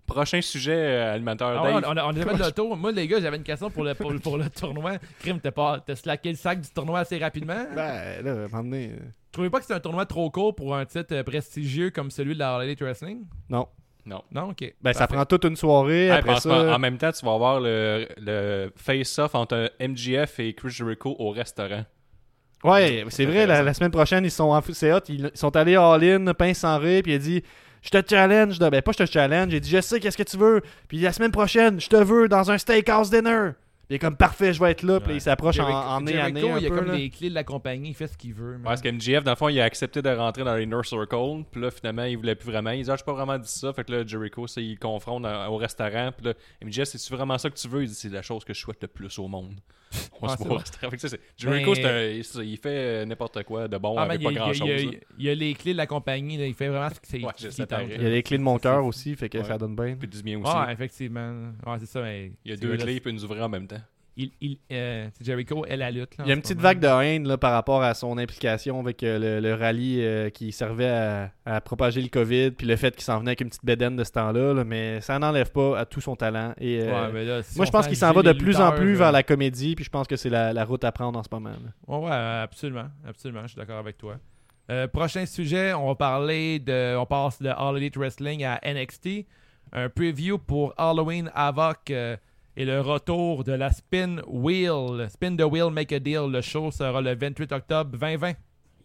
Prochain sujet, euh, animateur Ah ouais, Dave. on, a, on a fait le tour. Moi, les gars, j'avais une question pour le, pour, le- pour le tournoi. Crime, t'as pas t'as slacké le sac du tournoi assez rapidement? Ben, là, à un moment donné, euh, Trouvez pas que c'est un tournoi trop court pour un titre euh, prestigieux comme celui de la Elite Wrestling? Non. Non. Non, ok. Ben, ça prend toute une soirée. Après ça. En même temps, tu vas avoir le, le face-off entre MGF et Chris Jericho au restaurant. Ouais, c'est vrai, la, semaine prochaine, ils sont en c'est hot, ils, ils sont allés all-in, pince sans rire, puis il a dit Je te challenge, de- ben pas je te challenge, il a dit Je sais qu'est-ce que tu veux, puis la semaine prochaine, je te veux dans un steakhouse dinner. Il est comme parfait, je vais être là, puis il s'approche en, en nez à nez. Il a peu, comme là. les clés de la compagnie, il fait ce qu'il veut. Parce que MGF, dans le fond, il a accepté de rentrer dans l'Inner Circle. Puis là, finalement, il voulait plus vraiment. Il dit Ah, je pas vraiment dit ça. Fait que là, Jericho, c'est- il confronte au restaurant. Puis là, MGF, c'est-tu vraiment ça que tu veux? Il dit C'est la chose que je souhaite le plus au monde. On Ah, se c'est voit au vrai. restaurant. Fait que ça, c'est- Jericho, c'est un- il- c'est- fait euh, n'importe quoi de bon Ah, avec pas il, y a- grand-chose. il y a- là. il y a les clés de la compagnie, là, il fait vraiment ce qu'il Ouais, Il y a les clés de mon cœur C'est- aussi, fait que ça donne bien. Puis du mien aussi. Ouais, effectivement. C'est ça. Mais Il y a c'est deux clés, il peut nous ouvrir en même temps. Il, il, euh, Jericho et la lutte. là, Il y a une petite moment. vague de haine là, par rapport à son implication avec euh, le, le rallye euh, qui servait à, à propager le COVID, puis le fait qu'il s'en venait avec une petite bédaine de ce temps-là, là, mais ça n'enlève pas à tout son talent. Et, Ouais, mais là, si moi, je pense qu'il s'en va de plus en plus vers la comédie, puis je pense que c'est la, la route à prendre en ce moment. là. Ouais, ouais, absolument. Absolument, je suis d'accord avec toi. Prochain sujet, on va parler de. On passe de All Elite Wrestling à NXT. Un preview pour Halloween Havoc et le retour de la Spin Wheel. Spin the Wheel, Make a Deal. Le show sera le 28 octobre 2020.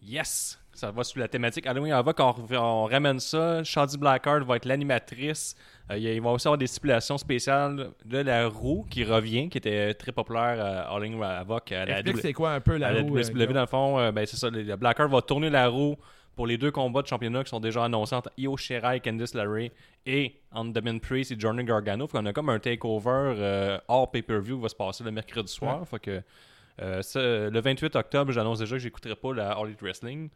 Yes! Ça va sur la thématique Halloween Havoc, on, on ramène ça. Shady Blackheart va être l'animatrice. Euh, il va aussi avoir des stipulations spéciales de la roue qui revient, qui était très populaire à Halloween Havoc. À la Explique c'est quoi un peu la à la roue. euh, dans le fond, euh, ben, c'est ça. Blackheart va tourner la roue pour les deux combats de championnat qui sont déjà annoncés entre Io Shirai, Candice LeRae et entre Damien Priest et Johnny Gargano. Fait qu'on a comme un takeover euh, hors pay-per-view qui va se passer le mercredi soir. Fait que euh, le 28 octobre, j'annonce déjà que j'écouterai pas la All Elite Wrestling.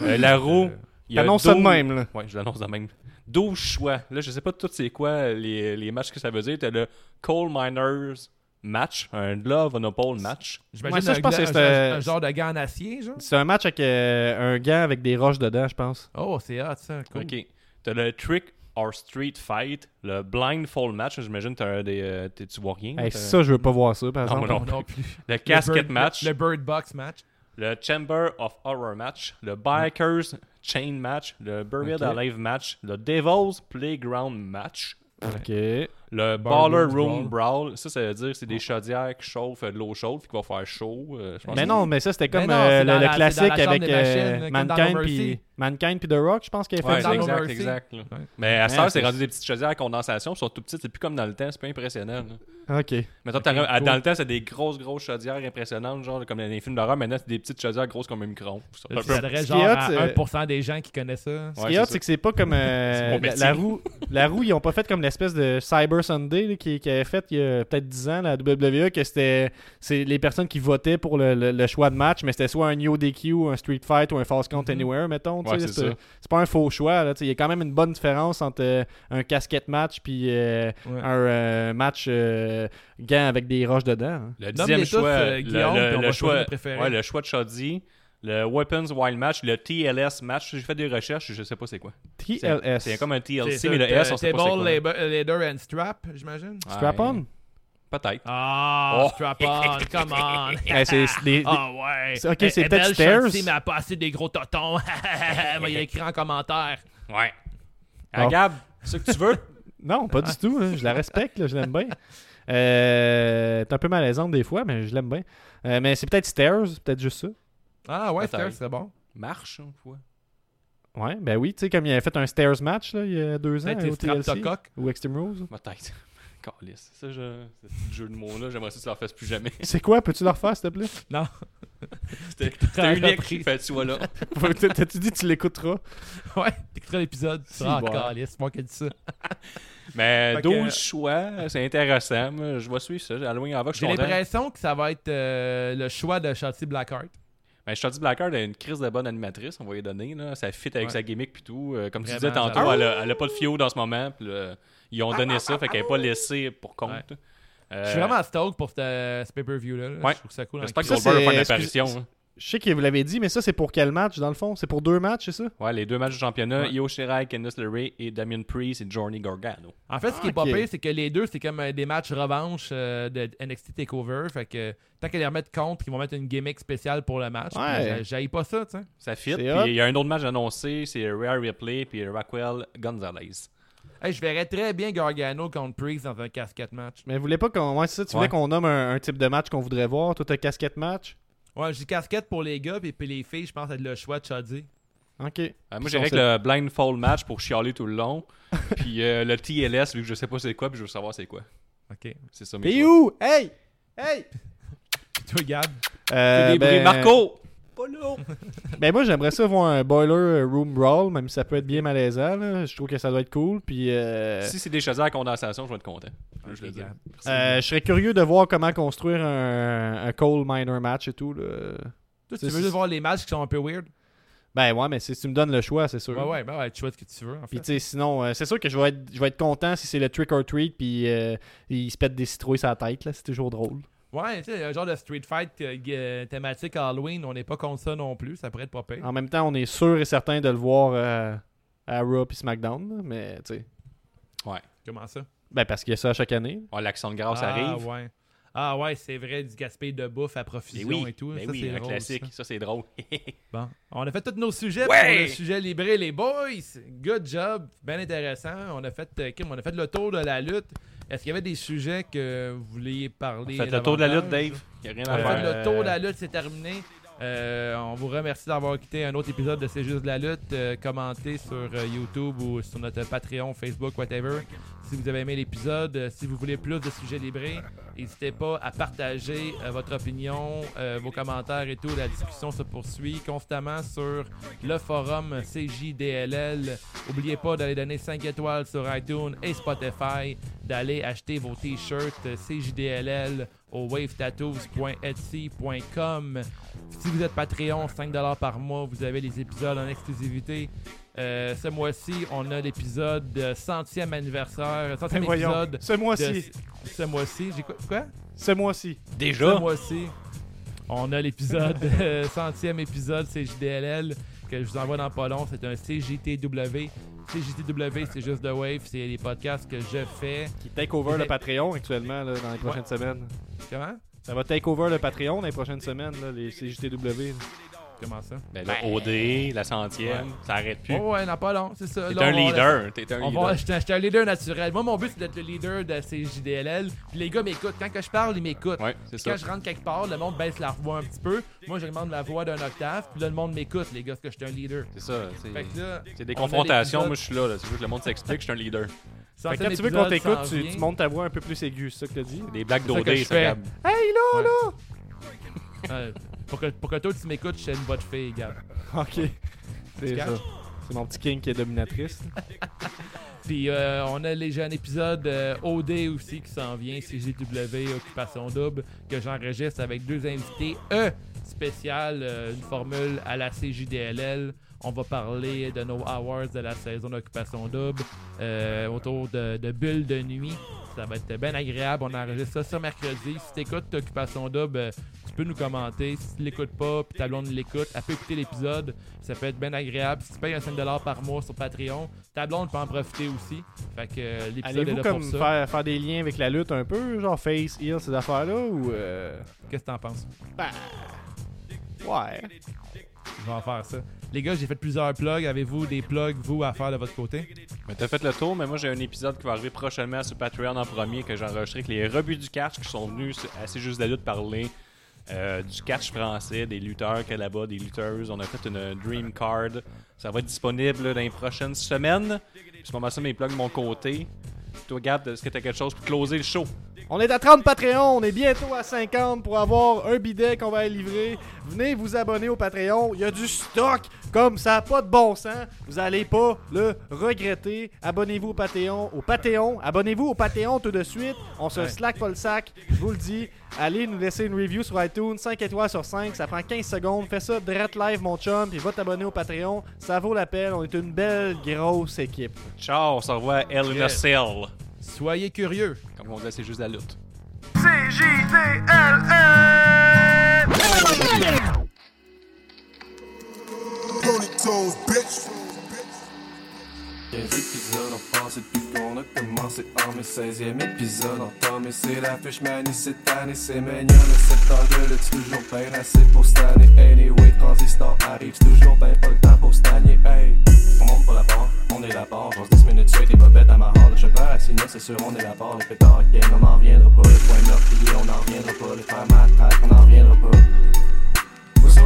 Euh, la roue, il y a ça de 12 même, là. Ouais, je l'annonce de même. 12 choix. Là, je sais pas tout c'est quoi les, les matchs que ça veut dire. T'as le Coal Miners match, un Love on a Pole match. J'imagine Ouais, ça, un, je pense que un- c'était- un genre de gant en acier, genre. C'est un match avec euh, un gant avec des roches dedans, je pense. Oh, c'est hot, ça. Cool. Ok. T'as le Trick or Street Fight, le Blindfold match. J'imagine t'as des, euh, t'es- tu vois rien. Hey, ça, je veux pas voir ça, par Non, exemple. moi non. Non, non plus. Le Le Casket Bird- match, Le, le Bird Box match. le Chamber of Horror match, le Bikers Chain match, le Buried Ok. Alive match, le Devil's Playground match, Ok. Le Baller Room Brawl, ça, ça veut dire que c'est des chaudières qui chauffent euh, de l'eau chaude, puis qui va faire chaud. euh, je pense Mais que- non, mais ça c'était comme non, euh, le, classique avec euh, Mankind puis. Mankind puis The Rock, je pense qu'il a fait Ouais, dans exact, exact. là. Ouais. Mais à ça, c'est c'est- rendu des petites chaudières à condensation, sont tout petites, c'est plus comme dans le temps, c'est pas impressionnant. là. Ok. À- cool. dans le temps, c'est des grosses, grosses chaudières impressionnantes, genre comme dans les films d'horreur. Maintenant, c'est des petites chaudières grosses comme un micro. Ça Un peu- s'adresse Ce qui genre est hot, à c'est- 1% des gens qui connaissent ça. Ce qui est c'est hot, ça. c'est que c'est pas comme euh, la, roue. La roue, ils ont pas fait comme l'espèce de Cyber Sunday là, qui, qui avait fait il y a peut-être 10 ans la WWE que c'était c'est les personnes qui votaient pour le, le- le choix de match, mais c'était soit un New DQ, un Street Fight ou un False Count Mhm. Anywhere, mettons. Ouais, c'est c'est ça. c'est pas un faux choix. là, Il y a quand même une bonne différence entre euh, un casquette match puis euh, Ouais. un euh, match euh, gant avec des roches dedans. hein. Le dixième tous, choix, euh, le, Guillaume, le- puis on le va choisir choix, ouais, le choix de Shoddy, le Weapons Wild Match, le TLS Match. J'ai fait des recherches, je sais pas c'est quoi. C'est- TLS. C'est comme un TLC, C'est mais le S, on sait pas c'est quoi. and Strap, j'imagine. Strap-on? Peut-être. Ah, Oh. strap-on, come on. Eh, c'est des- des- Ah ouais. C'est- ok, Elle- c'est est peut-être Stairs. Mais elle a pas assez des gros totons. Il a écrit en commentaire. Ouais. Ah. Ah, Gab, c'est ce que tu veux? Non, pas du tout. là. Je la respecte, là, je l'aime bien. Euh, T'es un peu malaisante des fois, mais je l'aime bien. Euh, mais c'est peut-être Stairs, peut-être juste ça. Ah ouais, Peut-être. Stairs, c'est bon. Marche, une fois. Ouais, ben oui, tu sais, comme il avait fait un Stairs match là, il y a deux ans Peut-être au TLC ou Extreme Rules. Peut-être. Ça, je... ce petit jeu de mots-là, j'aimerais que ça leur fasse plus jamais. C'est quoi? Peux-tu le refaire, s'il te plaît? Non. C'était unique. Fait, tu vois là. T'as-tu dit que tu l'écouteras? Ouais, t'écouteras l'épisode. Tu Si, seras bon. moi qui ai dit ça. Mais Fait que- 12 choix, c'est intéressant. Moi, je vais suivre ça. Halloween en va, je suis J'ai l'impression que ça va être euh, le choix de Shotzi Blackheart. Ben, je te dis, Blackheart a une crise de bonne animatrice, on va lui donner. Là. Ça fit avec Ouais. sa gimmick puis tout. Euh, comme tu disais tantôt, elle, a, elle a pas de fio dans ce moment. Ils ont donné ça, fait qu'elle n'est pas laissée pour compte. Ouais. Euh, Je suis vraiment stoked pour ce, ce pay-per-view-là. là. Ouais. Je trouve ça cool. J'espère que Ça, Goldberg va faire une apparition. Je sais que vous l'avez dit, mais ça, c'est pour quel match, dans le fond? C'est pour deux matchs, c'est ça? Ouais, les deux matchs de championnat, Ouais. Io Shirai, Candice LeRae et Damien Priest et Johnny Gargano. En fait, ce qui est Ah, pas ok. pire, c'est que les deux, c'est comme euh, des matchs revanche euh, de NXT TakeOver. Fait que tant qu'à les remettre contre, ils vont mettre une gimmick spéciale pour le match. Ouais. Puis, j'a- J'haïs pas ça, tu sais. Ça fit. Puis il y a un autre match annoncé, c'est Rhea Ripley puis Raquel Gonzalez. Hey, je verrais très bien Gargano contre Priest dans un casquette match. Mais vous voulez pas qu'on. Ouais, c'est ça, tu voulais qu'on nomme un, un type de match qu'on voudrait voir? Toi, t'as casquette match? Ouais, j'ai casquette pour les gars, puis, puis les filles, je pense être le choix de Chuddy. Ok. Euh, moi, j'irais avec le blindfold match pour chialer tout le long. puis euh, le TLS, vu que je sais pas c'est quoi, puis je veux savoir c'est quoi. Ok. C'est ça mes choix. où? Hey! Hey! Toi, Gab. Euh, Des ben. Marco! Pas là! Ben moi j'aimerais ça voir un boiler room brawl, même si ça peut être bien malaisant. là. Je trouve que ça doit être cool. Puis euh, Si c'est des chaudières à condensation, je vais être content. Je le dis. Euh, je serais curieux de voir comment construire un, un coal miner match et tout. là. Toi, tu veux juste voir les matchs qui sont un peu weird? Ben ouais, mais si tu me donnes le choix, c'est sûr. Ouais, ouais, ben ouais, tu choisis ce que tu veux, en Puis fait. tu sais, sinon, euh, c'est sûr que je vais être, je vais être content si c'est le trick or treat, puis euh, il se pète des citrouilles sur la tête, là, c'est toujours drôle. Ouais, tu sais, un genre de street fight euh, euh, thématique Halloween, on n'est pas contre ça non plus, ça pourrait être pas pire. En même temps, on est sûr et certain de le voir euh, à Raw puis SmackDown, mais tu sais, Comment ça? ben parce qu'il y a ça à chaque année. Ouais, l'action de grâce ah, arrive. ouais. Ah ouais, c'est vrai, du gaspillage de bouffe à profusion oui, et tout. mais ça, oui, c'est un drôle, classique. ça. Ça, c'est drôle. Bon, on a fait tous nos sujets Ouais! pour le sujet libré, les boys. Good job, bien intéressant. On a fait, euh, Kim, on a fait le tour de la lutte. Est-ce qu'il y avait des sujets que vous vouliez parler Faites le tour de la lutte? Dave. Il a rien à a faire. fait le tour de la lutte, c'est terminé. Euh, on vous remercie d'avoir écouté un autre épisode de C'est juste de la lutte. Euh, commentez sur euh, YouTube ou sur notre Patreon, Facebook, whatever. Si vous avez aimé l'épisode, euh, si vous voulez plus de sujets librés, n'hésitez pas à partager euh, votre opinion, euh, vos commentaires et tout. La discussion se poursuit constamment sur le forum CJDLL. N'oubliez pas d'aller donner 5 étoiles sur iTunes et Spotify, d'aller acheter vos t-shirts CJDLL au wavetattoos.etsy.com. Si vous êtes Patreon, 5$ par mois, vous avez les épisodes en exclusivité. Euh, ce mois-ci, on a l'épisode de centième anniversaire, centième Ben voyons, épisode ce de mois-ci, ce mois-ci. J'ai quoi? quoi? ce mois-ci. Ce Déjà? mois-ci, on a l'épisode, centième épisode CJDLL que je vous envoie dans pas long. C'est un CJTW. CJTW, c'est juste de Wave, c'est les podcasts que je fais. Qui take over le Patreon actuellement là, dans les prochaines semaines. Comment? Ça va take over le Patreon dans les prochaines semaines, là, les CJTW. là. Comment ça? Ben là, OD, la centième, ça arrête plus. Oh, ouais, non, pas long, c'est ça. T'es un leader. T'es un On leader. va, j'étais un leader naturel. Moi, mon but, c'est d'être le leader de ces JDLL. Puis les gars m'écoutent. Quand que je parle, ils m'écoutent. Ouais, c'est Puis ça. Quand je rentre quelque part, le monde baisse la voix un petit peu. Moi, j'augmente la voix d'un octave. Puis là, le monde m'écoute, les gars, parce que je suis un leader. C'est ça. c'est- Fait que là, C'est des confrontations. Moi, je suis là. là. C'est juste que le monde s'explique. Je suis un leader. Fait que quand tu veux qu'on t'écoute, tu, tu montes ta voix un peu plus aiguë, c'est ça que t'as dit? Des blagues ça d'OD, je ça. Gab. Hey là, Ouais. là! Pour, que, pour que toi, tu m'écoutes, je suis une de fille, Gab. Ok. C'est ça. C'est mon petit king qui est dominatrice. Puis euh, on a les jeunes épisodes euh, OD aussi qui s'en vient, CGW, Occupation Double, que j'enregistre avec deux invités. E spécial, euh, une formule à la CJDLL. On va parler de nos hours de la saison d'Occupation Double euh, autour de, de bulles de nuit. Ça va être bien agréable. On enregistre ça ce mercredi. Si t'écoutes Occupation Double, tu peux nous commenter. Si tu l'écoutes pas, puis ta blonde l'écoute, elle peut écouter l'épisode. Ça peut être bien agréable. Si tu payes un 5$ par mois sur Patreon, ta blonde peut en profiter aussi. Fait que euh, l'épisode est là comme pour ça. faire, faire des liens avec la lutte un peu, genre face, heel, ces affaires-là, ou... Euh... Qu'est-ce que t'en penses? Ouais. Je vais en faire ça. Les gars, j'ai fait plusieurs plugs. Avez-vous des plugs, vous, à faire de votre côté? Mais t'as fait le tour, mais moi j'ai un épisode qui va arriver prochainement sur Patreon en premier que j'ai enregistré avec les rebuts du catch qui sont venus assez juste de la lutte parler euh, du catch français, des lutteurs qu'il y a là-bas, des lutteuses. On a fait une Dream Card. Ça va être disponible dans les prochaines semaines. Pas mal ça mes plugs de mon côté. Toi, Gab, est-ce que t'as quelque chose pour closer le show? On est à 30 Patreon, on est bientôt à 50 pour avoir un bidet qu'on va aller livrer. Venez vous abonner au Patreon, il y a du stock comme ça, pas de bon sens. Vous allez pas le regretter. Abonnez-vous au Patreon, au Patreon, abonnez-vous au Patreon tout de suite. On se Ouais. slack pas le sac, je vous le dis. Allez nous laisser une review sur iTunes, 5 étoiles sur 5, ça prend 15 secondes. Fais ça direct live mon chum, puis va t'abonner au Patreon, ça vaut la peine. On est une belle grosse équipe. Ciao, on se revoit à. Cell. Soyez curieux. Comme on dit, c'est juste la lutte. Ponytails, 15 épisodes ont passé depuis qu'on a commencé. En mes 16e épisode entamé c'est la fiche manie cette année c'est mignon le 7 ans de lutte c'est toujours bien assez pour cette année. Anyway transistor arrive c'est toujours bien pas le temps pour stagner Hey on monte pas la barre on est la barre. J'ose 10 minutes suite et bobette à ma hall Le chauffeur signer c'est sûr on est la barre. Le pétard game on n'en reviendra pas. Les points meurtriers on n'en reviendra pas. Les femmes à traque on n'en reviendra pas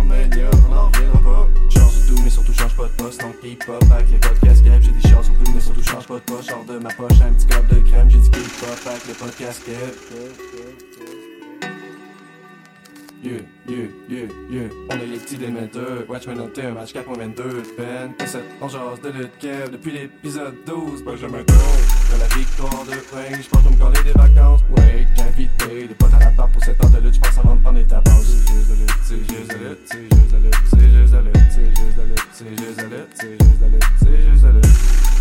On n'en reviendra pas. Change de tout, mais surtout change pas de poste. Donc up avec les podcasts crèves. J'ai des chances sur tout, mais surtout change pas de poste. Genre de ma poche, un petit cop de crème. J'ai keep up avec les podcasts crèves. Yeah, yeah, yeah, yeah. On est les petits démetteurs. Watchmen un match 4.22. Ben, P7, on jase de lutte Kev depuis l'épisode 12. Benjamin Tour. De la victoire de Ring, j'pense me coller des vacances. Ouais, invité des potes à la part pour 7 ans de lutte. J'pense va me prendre des tapas. C'est juste de lutte, c'est juste de lutte, c'est juste de lutte, c'est juste de lutte, c'est juste de lutte, c'est juste de lutte, c'est juste